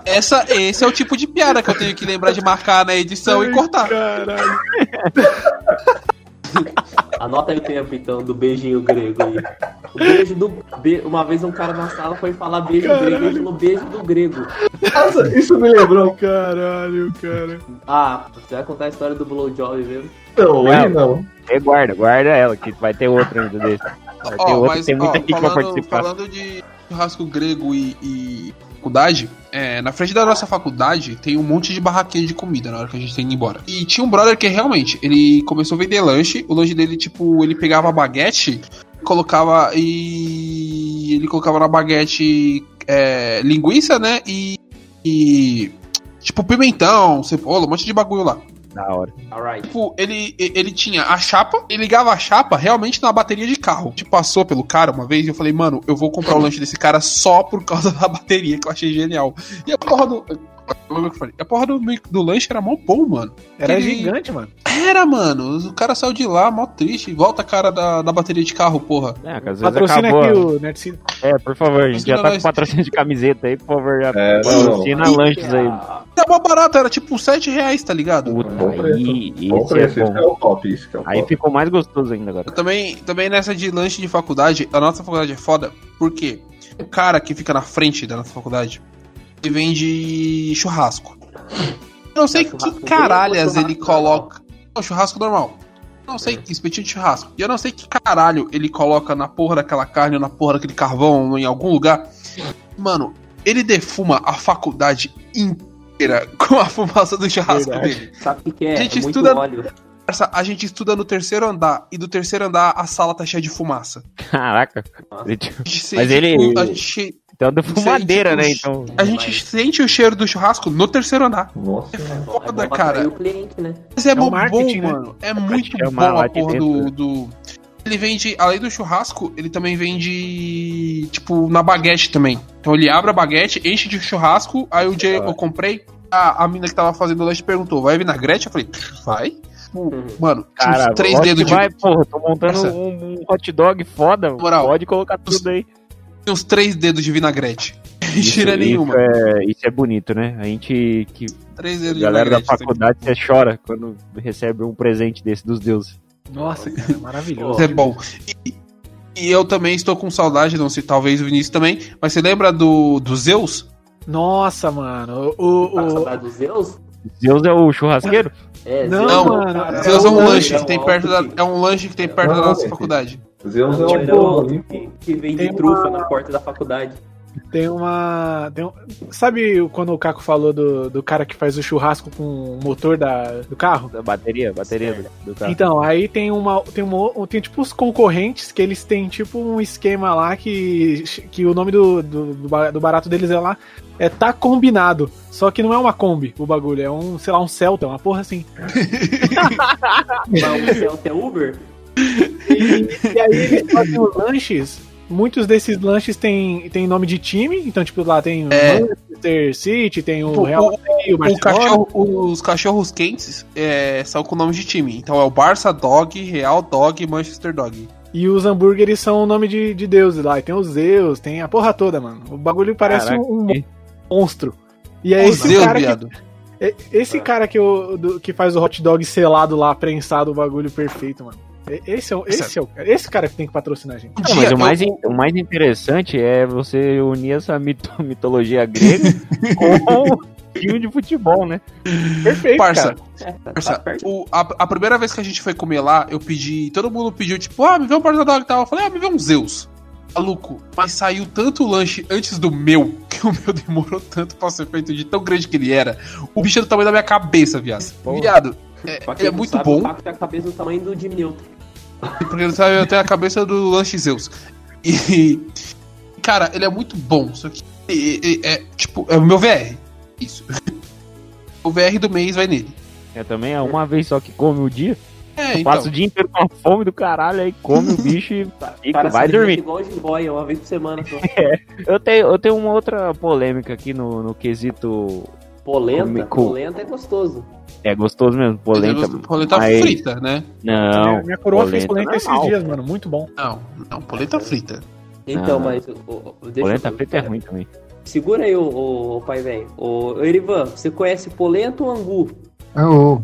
Essa, esse é o tipo de piada que eu tenho que lembrar de marcar na edição e cortar. Caralho. Anota aí o tempo então do beijinho grego aí. O beijo do. be- Uma vez um cara na sala foi falar beijo Caralho. grego e falou beijo do grego. Nossa, isso me lembrou. Caralho, cara. Ah, você vai contar a história do blowjob mesmo? Não, hoje não. É, guarda, guarda ela, que vai ter outra ainda desse. Vai ter Ó, outra, mas tem ó, muita gente pra falando, participar. falando de churrasco grego e, e faculdade, é, na frente da nossa faculdade tem um monte de barraquinha de comida na hora que a gente tem indo embora. E tinha um brother que realmente, ele começou a vender lanche, o lanche dele, tipo, ele pegava baguete, colocava e ele colocava na baguete é, linguiça, né, e, e tipo pimentão, cebola, um monte de bagulho lá. Da hora. Alright. Tipo, ele, ele tinha a chapa, ele ligava a chapa realmente na bateria de carro. Tipo, passou pelo cara uma vez e eu falei, mano, eu vou comprar o lanche desse cara só por causa da bateria, que eu achei genial. E a porra do. A porra do, do lanche era mó bom, mano. Era gigante, mano. Era, mano. O cara saiu de lá, mó triste. Volta a cara da, da bateria de carro, porra. É, que às vezes Patrocina acabou. aqui o Nerdcida. É, por favor, a gente já tá com patrocínio de camiseta aí, por favor, já É, patrocina não. lanches aí. Era mó barato, era tipo 7 reais, tá ligado? Puta, Bom preço. aí, Bom isso é preço, é bom. o top, isso é o Aí top. ficou mais gostoso ainda agora. Eu Também, também nessa de lanche de faculdade, a nossa faculdade é foda, porque o cara que fica na frente da nossa faculdade, vende churrasco. Eu não sei É que caralhas ele churrasco coloca. Não, churrasco normal. Eu não sei, espetinho de churrasco. E eu não sei que caralho ele coloca na porra daquela carne ou na porra daquele carvão ou em algum lugar. Mano, ele defuma a faculdade inteira com a fumaça do churrasco Verdade. dele. Sabe o que, é? A gente é muito estuda- óleo. A gente estuda no terceiro andar e do terceiro andar a sala tá cheia de fumaça. Caraca. Mas ele- A gente, Então da fumadeira, né? Então. a gente sente o cheiro do churrasco no terceiro andar. Nossa, Foda, é bom pra cara. cliente, né? Mas é, um bom, né? mano. É muito chamar bom a porra dentro, do, né? do. Ele vende, além do churrasco, ele também vende, tipo, na baguete também. Então ele abre a baguete, enche de churrasco, aí o dia eu comprei, a, a mina que tava fazendo o lanche perguntou, vai vinagrete? Eu falei, vai. Uhum. Mano, Cara, uns três dedos de. vai, porra, tô montando um, um hot dog foda. Moral. Pode colocar tudo aí. Tinha uns três dedos de vinagrete. Mentira Isso- nenhuma. Isso é, isso é bonito, né? A gente, que Três dedos de galera da vinagrete. aqui. faculdade, você chora quando recebe um presente desse dos deuses. Nossa, cara, maravilhoso. Isso é bom. E, e eu também estou com saudade, não sei, talvez o Vinícius também, mas você lembra do, do Zeus? Nossa, mano. O, Tá o, saudade dos Zeus? Zeus é o churrasqueiro? É, Não, Zeus, mano, cara, Zeus é um lanche é que tem um perto da, é um lanche que tem perto da Não, nossa faculdade. Zeus é Não, o era o ali. que, que vende Tem trufa uma- na porta da faculdade. Tem uma. Tem um- sabe quando o Caco falou do, do cara que faz o churrasco com o motor da, do carro? Da bateria, bateria do, do carro. Então, aí tem uma. Tem, uma, tem tipo os concorrentes que eles têm tipo um esquema lá que, que o nome do, do, do barato deles é lá. É tá combinado. Só que não é uma Kombi o bagulho, é um, sei lá, um Celta, uma porra assim. Mas o Celta é Uber? E aí eles fazem os lanches. Muitos desses lanches tem, tem nome de time, então, tipo, lá tem o É. Manchester City, tem o O- Real Madrid, o Barcelona. cachorro- os cachorros quentes é, são com nome de time. Então é o Barça Dog, Real Dog e Manchester Dog. E os hambúrgueres são o nome de, de deuses lá. E tem os Zeus, tem a porra toda, mano. O bagulho parece Caraca, um monstro. E é esse Zeus, cara, que, viado. é- esse cara que, o- do- que faz o hot dog selado lá, prensado, o bagulho perfeito, mano. Esse é, o- esse, é o, esse cara que tem que patrocinar a gente. Não, mas o mais, o mais interessante é você unir essa mito- mitologia grega com time de futebol, né? Perfeito, Parça, cara. É, tá, parça, o- a, a primeira vez que a gente foi comer lá, eu pedi. Todo mundo pediu, tipo, ah, me vê um Barça Dog e tal. Eu falei, ah, me vê um Zeus. Maluco, mas saiu tanto lanche antes do meu, que o meu demorou tanto pra ser feito de tão grande que ele era. O bicho é do tamanho da minha cabeça, viado. Viado, é, é muito sabe, bom. O Paco tem a cabeça do tamanho do Jimmy Neutron. Porque ele sabe, eu tenho a cabeça do lanche Zeus. E. Cara, ele é muito bom. Só que. É, é- é, tipo, é o meu VR. Isso. O VR do mês vai nele. É também é uma vez só que come o dia. É, então. Passa o dia inteiro com a fome do caralho, aí come o bicho e fica, Para vai dormir. Igual o Jiboia, uma vez por semana só. Eu tenho, eu tenho uma outra polêmica aqui no, no quesito. Polenta, Comi- co- polenta é gostoso. É gostoso mesmo, polenta. Polenta mas- frita, né? Não. minha, coroa fez polenta polenta esses dias, mano. Muito bom. Não, não, polenta frita. Então, Ah. mas. o- o- deixa Polenta eu- frita é ruim também. Segura aí, o, pai velho. Ô, Erivan, você conhece polenta ou angu? Oh,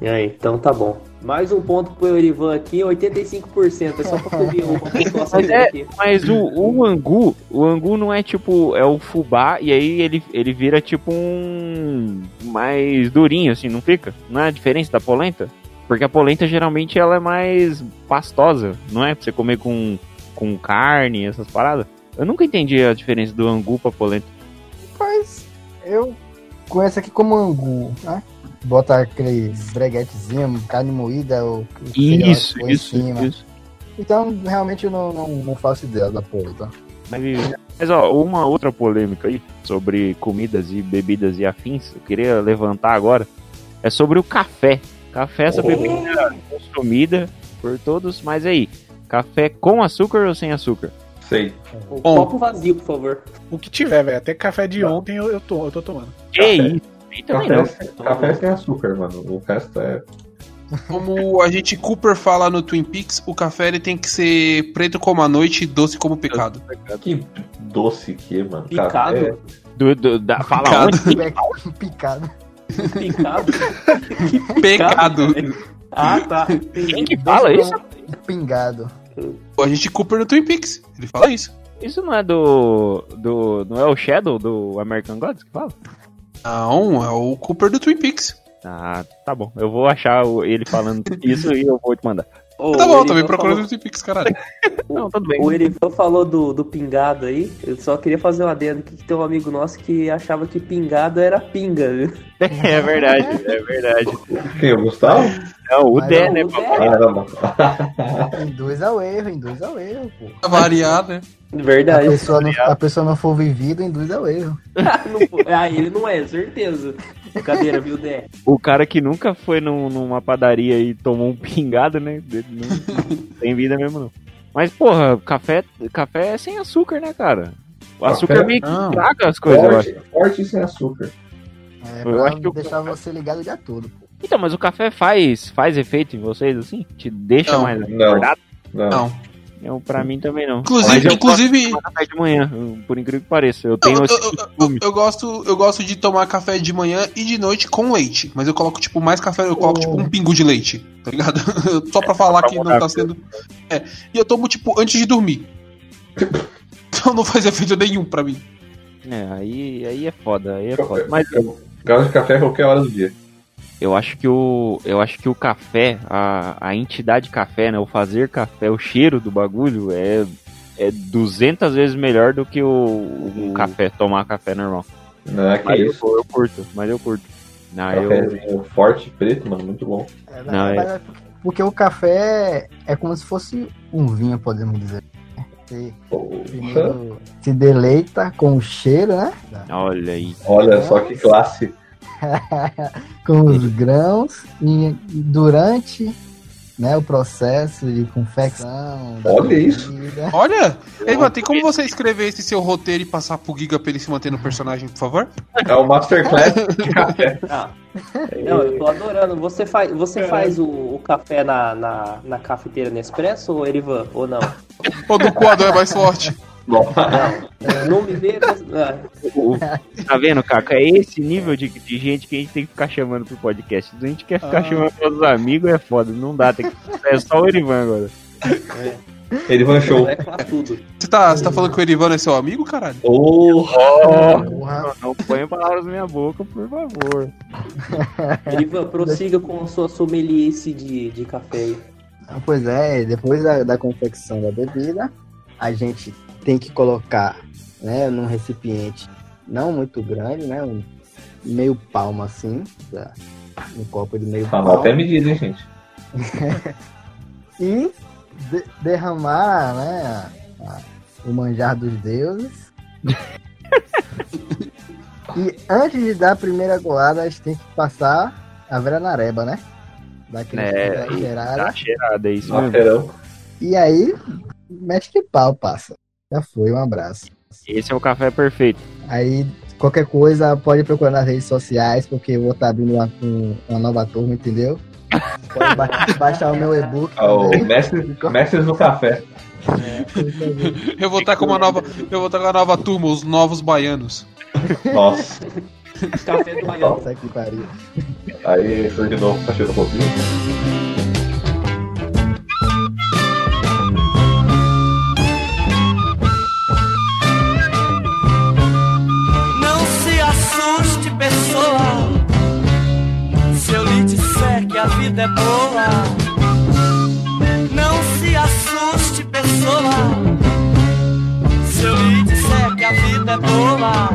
E aí, então tá bom. Mais um ponto pro Erivan aqui, 85%. É só pra cobrir uma pontuação Mas é- aqui. Mas o, o angu, o angu não é tipo, é o fubá e aí ele, ele vira tipo um mais durinho assim, não fica? Não é a diferença da polenta? Porque a polenta geralmente ela é mais pastosa, não é? Pra você comer com, com carne, essas paradas. Eu nunca entendi a diferença do angu pra polenta. Mas eu conheço aqui como angu, né? Bota aquele breguetezinho, carne moída ou sei lá, Isso, isso, cima. isso. Então, realmente eu não, não, não faço ideia da porra, tá? Mas, mas, ó, uma outra polêmica aí sobre comidas e bebidas e afins, eu queria levantar agora, é sobre o café. Café é essa bebida consumida por todos, mas aí, café com açúcar ou sem açúcar? Sei. Um Bom. copo vazio, por favor. O que tiver, velho. Até café de ontem eu, eu, tô, eu tô tomando. Que isso? Também não. Café, café sem açúcar, mano. O resto é. Como a gente Cooper fala no Twin Peaks, o café ele tem que ser preto como a noite e doce como o pecado. Que doce que mano. Picado. Café. Do, do, da, fala Picado. onde? Picado. Picado. Pecado. Ah, tá. Quem que fala isso? Pingado. A gente Cooper no Twin Peaks, ele fala isso. Isso não é do. do não é o Shadow do American Gods que fala? Não, é o Cooper do Twin Peaks. Ah, tá bom. Eu vou achar o- ele falando isso e eu vou te mandar. Ô, tá o bom, também procurando falou- no Twin Peaks, caralho. Não, tudo bem. O Erivan falou do, do pingado aí. Eu só queria fazer um adendo aqui que tem um amigo nosso que achava que pingado era pinga, viu? É verdade, é verdade. Quem? O Gustavo? Não, o Dé, né? o papai? Ah, não. Induz ao erro, induz ao erro, pô. Variar, né? A Verdade. pessoa, não, a pessoa não for vivida, induz ao erro. Foi- ah, ele não é, certeza. Brincadeira, viu, Dé? O cara que nunca foi num- numa padaria e tomou um pingado, né? Não, não tem vida mesmo, não. Mas, porra, café, café é sem açúcar, né, cara? O açúcar Café? meio que Não. estraga as coisas, eu acho. Forte, forte sem açúcar. É, Eu pra acho que deixar você ligado o dia todo, pô. Então, mas o café faz, faz efeito em vocês, assim? Te deixa Não, mais não. acordado? Não. Não. Eu, pra mim também não. Inclusive, eu inclusive gosto de tomar café de manhã, por incrível que pareça. Eu eu, tenho eu, esse eu- costume. eu gosto, eu gosto de tomar café de manhã e de noite com leite. Mas eu coloco, tipo, mais café, eu coloco, tipo, um pingo de leite, tá ligado? Só pra falar pra que não tá sendo. É. E eu tomo, tipo, antes de dormir. Então não faz efeito nenhum pra mim. É, aí, aí é foda, aí é foda. Mas Eu gosto de café a qualquer hora do dia. Eu acho que o, eu acho que o café, a, a entidade café, né, o fazer café, o cheiro do bagulho é é 200 vezes melhor do que o, o café, tomar café normal. Não é que Mas eu, isso. eu curto, mas eu curto. Não, eu, Cafézinho forte, preto, mano, muito bom. É, Não, é- mas- Porque o café é como se fosse um vinho, podemos dizer. Primeiro se deleita com o cheiro, né? olha aí. Olha só que classe. com os grãos e durante né, o processo de confecção. Olha isso. Olha, Evan, tem como você escrever esse seu roteiro e passar pro Giga pra ele se manter no personagem, por favor? É o Masterclass de café. Ah. Não, eu tô adorando. Você faz, você faz o, o café na, na, na cafeteira Nespresso, ou Erivan? Ou não? Ou do coador é mais forte? Bom, Não me vê. Ah, O- tá vendo, Caco? É esse nível de, de gente que a gente tem que ficar chamando pro podcast. Se a gente quer ficar Ah. chamando todos os amigos, é foda. Não dá, tem que. É só o Erivan agora. ele vai show. é. Você tá, você tá falando que o Erivan é seu amigo, caralho? Oh, Porra, Não ponha palavras na minha boca, por favor. Erivan, prossiga com a sua sommelice de, de café aí. Pois é, depois da, da confecção da bebida, a gente tem que colocar né, num recipiente não muito grande, né? Um meio palmo assim, tá? um copo de meio palmo. Anota a medida, hein, gente. e de- derramar né, a- a- o manjar dos deuses. e antes de dar a primeira golada, a gente tem que passar a vera nareba, né? Daquele É, exagerada. Tá cheirada, é isso mesmo. Maferão. E aí, mete que pau, passa. Já foi, um abraço. Esse é o café perfeito. Aí, qualquer coisa, pode procurar nas redes sociais, porque eu vou estar abrindo uma, um- uma nova turma, entendeu? Pode ba- baixar o meu e-book. O também. mestre, mestres do café. Eu vou estar com uma nova. Eu vou estar com a nova turma, os novos baianos. Nossa. Café do Maior. Nossa, que pariu. Aí, foi de novo, tá cheio do pouquinho. Vida é boa. Não se assuste, pessoa. Se eu lhe disser que a vida é boa.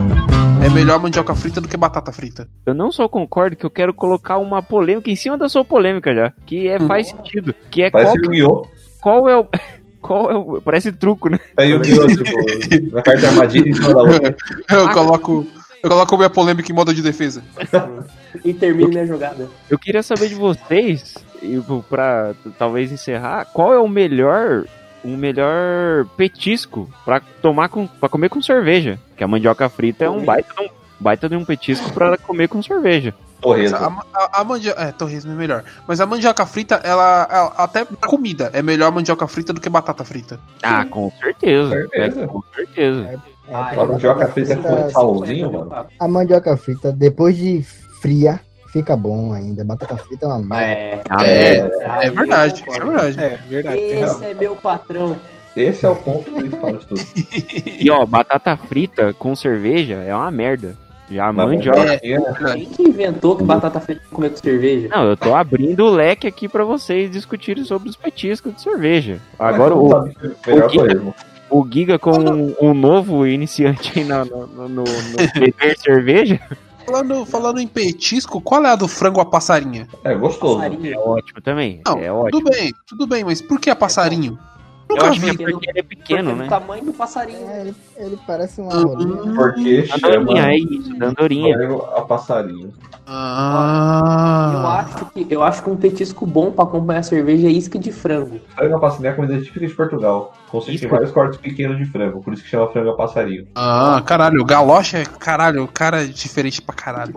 É melhor mandioca frita do que batata frita. Eu não só concordo que eu quero colocar uma polêmica em cima da sua polêmica já. Que é, faz sentido. Que é qual, Parece Yu-Gi-Oh! qual é o. Qual é o. Parece truco, né? É Yu-Gi-Oh! Tipo, na carta armadilha em cima da outra. Eu coloco. Eu coloco minha polêmica em modo de defesa. E termine minha jogada. Eu queria saber de vocês, e pra t- talvez encerrar, qual é o melhor um melhor petisco pra tomar com, para comer com cerveja. Que a mandioca frita é um baita de um, baita de um petisco pra comer com cerveja. Torresmo. A, a, a mandioca. É, torresmo é melhor. Mas a mandioca frita, ela, ela- até pra comida, é melhor a mandioca frita do que batata frita. Ah, com certeza. Certeza. É, com certeza. É, Ah, A mandioca frita com salzinho, mano. A mandioca frita, depois de fria, fica bom ainda. Batata frita é uma merda. É, Ah, É, É verdade, é concordo. verdade. É, verdade. tem razão. Esse é meu patrão. Esse é o ponto principal de tudo. E ó, batata frita com cerveja é uma merda. Já a mandioca. Quem que inventou que batata frita comer com cerveja? Não, eu tô abrindo o leque aqui pra vocês discutirem sobre os petiscos de cerveja. Agora o, é o que-. O Giga com um, um novo iniciante no, no, no, no beber cerveja. Falando, falando em petisco, qual é a do frango a passarinha? É gostoso. Passarinho. É ótimo também. Não, é ótimo. tudo bem, tudo bem, mas por que a passarinho? Eu acho que é porque ele é pequeno, né? do tamanho do passarinho. É, ele, ele parece uma rolinha. Porque Andorinha, é chama isso, da andorinha. frango a passarinho. Eu Ah, acho, que, eu acho que um petisco bom pra acompanhar a cerveja é isca de frango. Frango a passarinho é a comida típica de Portugal. Consiste Isso. em vários cortes pequenos de frango, por isso que chama frango a passarinho. ah, caralho, o galocha é caralho, o cara é diferente pra caralho.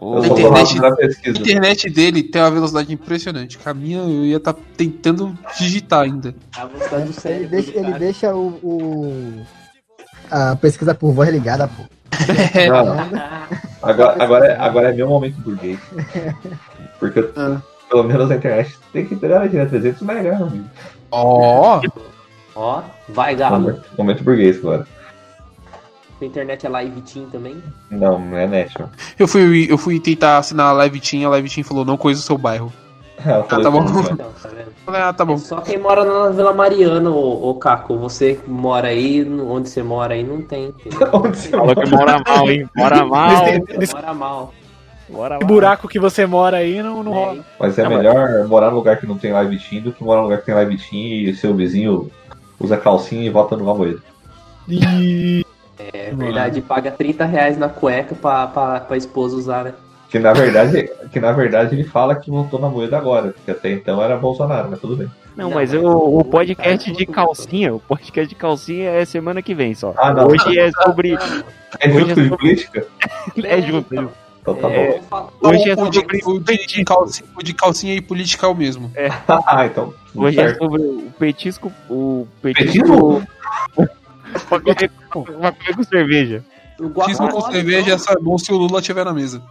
Internet- na A pesquisa. internet dele tem uma velocidade impressionante. Com a minha, eu ia estar tentando digitar ainda. A Ele deixa, do ele deixa o, o- a pesquisa por voz ligada, pô. Não, agora, agora, é, agora é meu momento burguês. Porque eu- Ah. pelo menos na internet tem que pegar a 300 mega, meu amigo. Ó, Ó, vai, galo. Momento, momento burguês agora. A internet é live team também. Não, não é net, eu fui, eu fui tentar assinar a Live Team, a Live Team falou, não conheço o seu bairro. Tá bom. isso, né? Então, tá? Eu Falei, ah, tá bom. Só quem mora na Vila Mariana, ô, ô Caco. Você mora aí, onde você mora aí, não tem. Onde você Falou que mora mal, hein? Mora mal. Mora mal. Bora lá. buraco que você mora aí não, não rola. Mas é Não, mas- melhor morar num lugar que não tem live team do que morar num lugar que tem live team e seu vizinho usa calcinha e vota no Amoedo. E É verdade, paga 30 reais na cueca pra, pra, pra esposa usar, né? Que na verdade, que na verdade ele fala que votou na moeda agora, porque até então era Bolsonaro, mas tudo bem. Não, mas o, o podcast de calcinha, o podcast de calcinha é semana que vem só. Ah, não. Hoje é sobre. É Hoje justo é de sobre- política? É junto. é junto. Então tá É. bom. Hoje é o, de, sobre o, de, de calcinha, o de calcinha e política é o mesmo. Ah, então. Hoje é certo. sobre o petisco. O Petisco? petisco. Pra, comer, pra comer com cerveja. Tismo com guacamole, cerveja então. só é bom se o Lula estiver na mesa.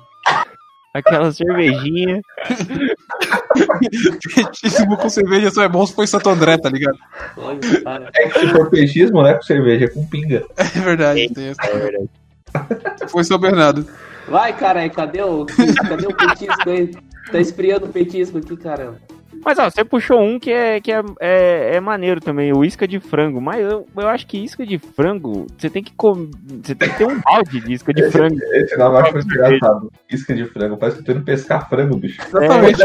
Aquela cervejinha. Tismo com cerveja só é bom se for em Santo André, tá ligado? Cara. É que se for peixismo, não é com cerveja, é com pinga. É verdade. Tem essa. É verdade. Em São Bernardo. Vai, caralho, cadê o, cadê o petisco aí? Tá esfriando o petisco aqui, caramba. Mas ó, você puxou um que é, que é, é, é maneiro também, o isca de frango. Mas eu, eu acho que isca de frango, você tem que com... Você tem que ter um balde de isca de frango. Esse nome eu acho muito engraçado. Isca de frango. Parece que eu tô indo pescar frango, bicho. Exatamente.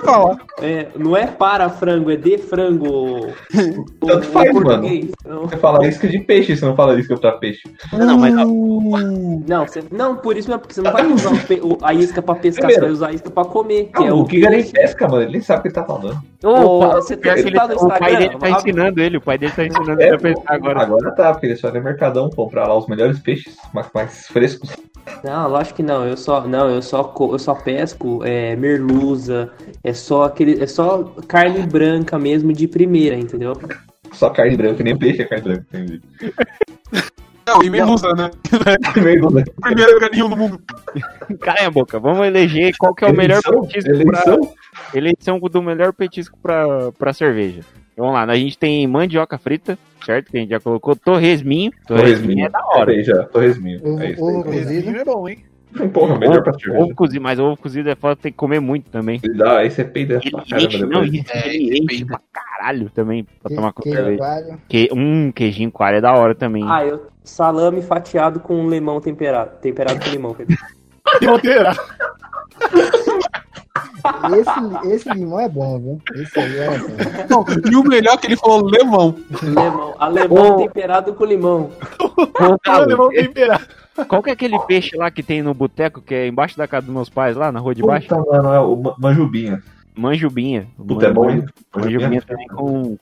Pra lá. É, não é para frango, é de frango. Tanto faz, português. Não, Você fala isca de peixe, você não fala isca pra peixe. Não, mas ó, não, você- não, por isso mesmo, porque você não vai usar o a isca pra pescar, Primeiro. você vai usar a isca pra comer. Que é Não, o o Giga nem mano. Ele nem sabe o que ele tá falando. Ô, você tá- que ele- tá no o pai dele tá ensinando ele, o pai dele tá ensinando É, ele a pescar agora. Agora tá, porque ele só vai no Mercadão comprar lá os melhores peixes mais, mais frescos. Não, lógico que não. Eu só, não, eu só, eu só pesco é, merluza. É só aquele, é só carne branca mesmo de primeira, entendeu? Só carne branca, nem peixe é carne branca. Entendi. Não, e melusa, né? Primeiro, né? Primeiro organismo do mundo. Cala a boca, vamos eleger qual que é o melhor Eleição? petisco pra... Eleição? Eleição do melhor petisco pra, pra cerveja. Vamos lá, a gente tem mandioca frita, certo? Que a gente já colocou torresminho. Torresminho é da hora. Aí já, torresminho. Ovo, É isso ovo cozido. É bom, hein? Porra, melhor pra Ovo, cerveja. ovo cozido, mas ovo cozido é foda, tem que comer muito também. Dá, aí você peida pra caramba não, ele, É, depende. pra caralho também pra Que- tomar com cerveja. coalho. Que, um queijinho coalho é da hora também. Ah, eu salame fatiado com limão temperado. Temperado com limão. Monteira. Esse, esse limão é bom, viu? Esse aí é bom. Não, e o melhor é que ele falou lemão. Limão. Alemão Ô. temperado com limão. Limão temperado. qual que é aquele peixe lá que tem no boteco, que é embaixo da casa dos meus pais, lá na rua de baixo? Puta, mano, é o ma- manjubinha. Manjubinha. Puta, é bom, hein? Manjubinha também com. Com...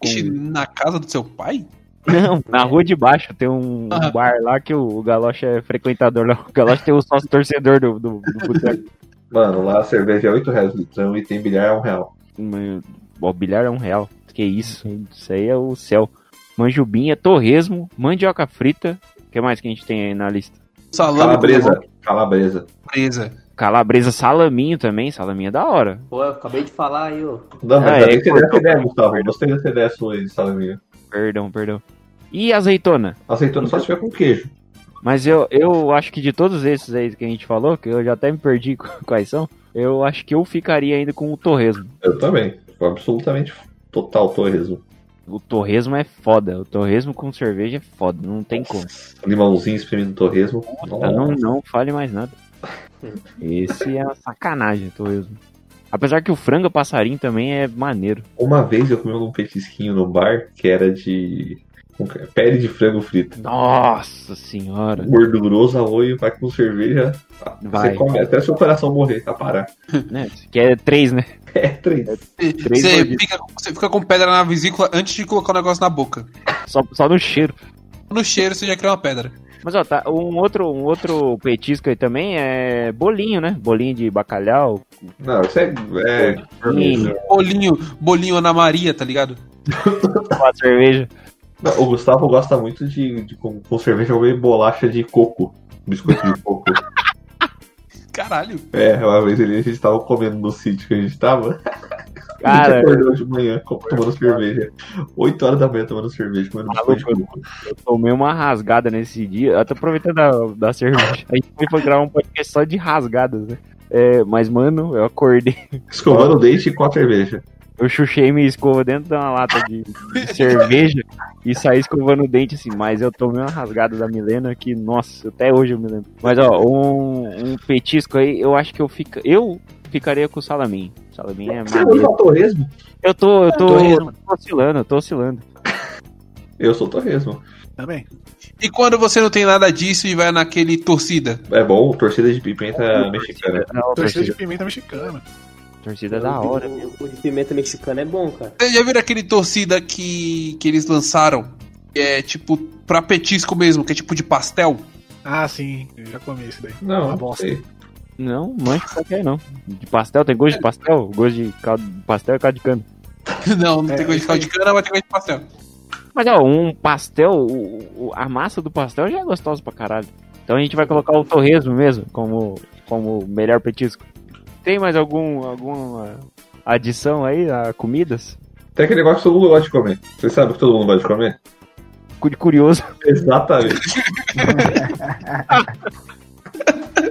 Na casa do seu pai? Não, na rua de baixo tem um Ah. bar lá que o, o Galoche é frequentador lá. O Galoche tem o sócio torcedor do, do, do boteco. Mano, lá a cerveja é 8 reais o litrão e tem bilhar a 1 real. Mas, O bilhar é um real. Que isso? Isso aí é o céu. Manjubinha, torresmo, mandioca frita. O que mais que a gente tem aí na lista? Salame Calabresa. Calabresa. Calabresa. Calabresa, salaminho também. Salaminho é da hora. Pô, eu acabei de falar aí, ó. Não, mas Ah, é, você deu essa cortou. ideia, Gustavo. Gostei dessa ideia sua aí de salaminho. Perdão, perdão. E azeitona? Aceitando só se tiver com queijo. Mas eu, eu acho que de todos esses aí que a gente falou, que eu já até me perdi quais são, eu acho que eu ficaria ainda com o torresmo. Eu também. Absolutamente total torresmo. O torresmo é foda. O torresmo com cerveja é foda. Não tem como. Limãozinho espremido torresmo. Tá, não, não fale mais nada. Esse é uma sacanagem, torresmo. Apesar que o frango passarinho também é maneiro. Uma vez eu comi um petisquinho no bar que era de. pele de frango frito. Nossa senhora. Gorduroso, a olho, vai com cerveja. Vai. Você come até seu coração morrer, tá parar. Né? Que é três, né? É três. Três Você fica, você fica com pedra na vesícula antes de colocar o negócio na boca. Só, só no cheiro. No cheiro você já cria uma pedra. Mas ó, tá, um outro, um outro petisco aí também é bolinho, né? Bolinho de bacalhau. Não, isso é. é Bolinho Bolinho, bolinho Ana Maria, tá ligado? com a cerveja. Não, O Gustavo gosta muito de, de com, com cerveja comer bolacha de coco. Biscoito de coco. Caralho. É, uma vez ele, a gente tava comendo no sítio que a gente tava. Cara, acordou de manhã tomando cerveja. 8 horas da manhã tomando cerveja, biscoito de coco. eu tomei uma rasgada nesse dia. Eu tô aproveitando da, da cerveja. A gente foi gravar um podcast só de rasgadas, né? É, mas, mano, eu acordei. Escovando o dente com a cerveja. Eu chuchei minha escova dentro de uma lata de, de cerveja e saí escovando o dente assim. Mas eu tomei uma rasgada da Milena que, nossa, até hoje eu me lembro. Mas, ó, um, um petisco aí, eu acho que eu, fica, eu ficaria com o salaminho. Salaminho é Você é torresmo? Eu tô, eu tô, Torresmo. tô oscilando, eu tô oscilando. Eu sou torresmo. Também. E quando você não tem nada disso e vai naquele torcida? É bom, torcida de pimenta mexicana. Não, Torcida de pimenta mexicana. torcida é da hora. O, o de pimenta mexicana é bom, cara. Vocês já viram aquele torcida que, que eles lançaram? Que é tipo pra petisco mesmo, que é tipo de pastel? Ah, sim. Eu já comi isso daí. Não, Uma não bosta. sei. Não, mancha qualquer não. De pastel, tem gosto de pastel? Gosto de caldo, pastel é caldo de cana. não, não É, tem gosto de caldo de cana, mas tem gosto de pastel. Mas ó, um pastel, o- a massa do pastel já é gostosa pra caralho. Então a gente vai colocar o torresmo mesmo como, como melhor petisco. Tem mais algum, alguma adição aí a comidas? Tem aquele negócio que todo mundo gosta de comer. Você sabe que todo mundo gosta de comer? Cu de curioso. Exatamente.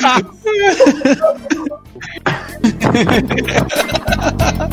哈哈哈哈哈哈哈哈哈哈哈哈哈哈哈哈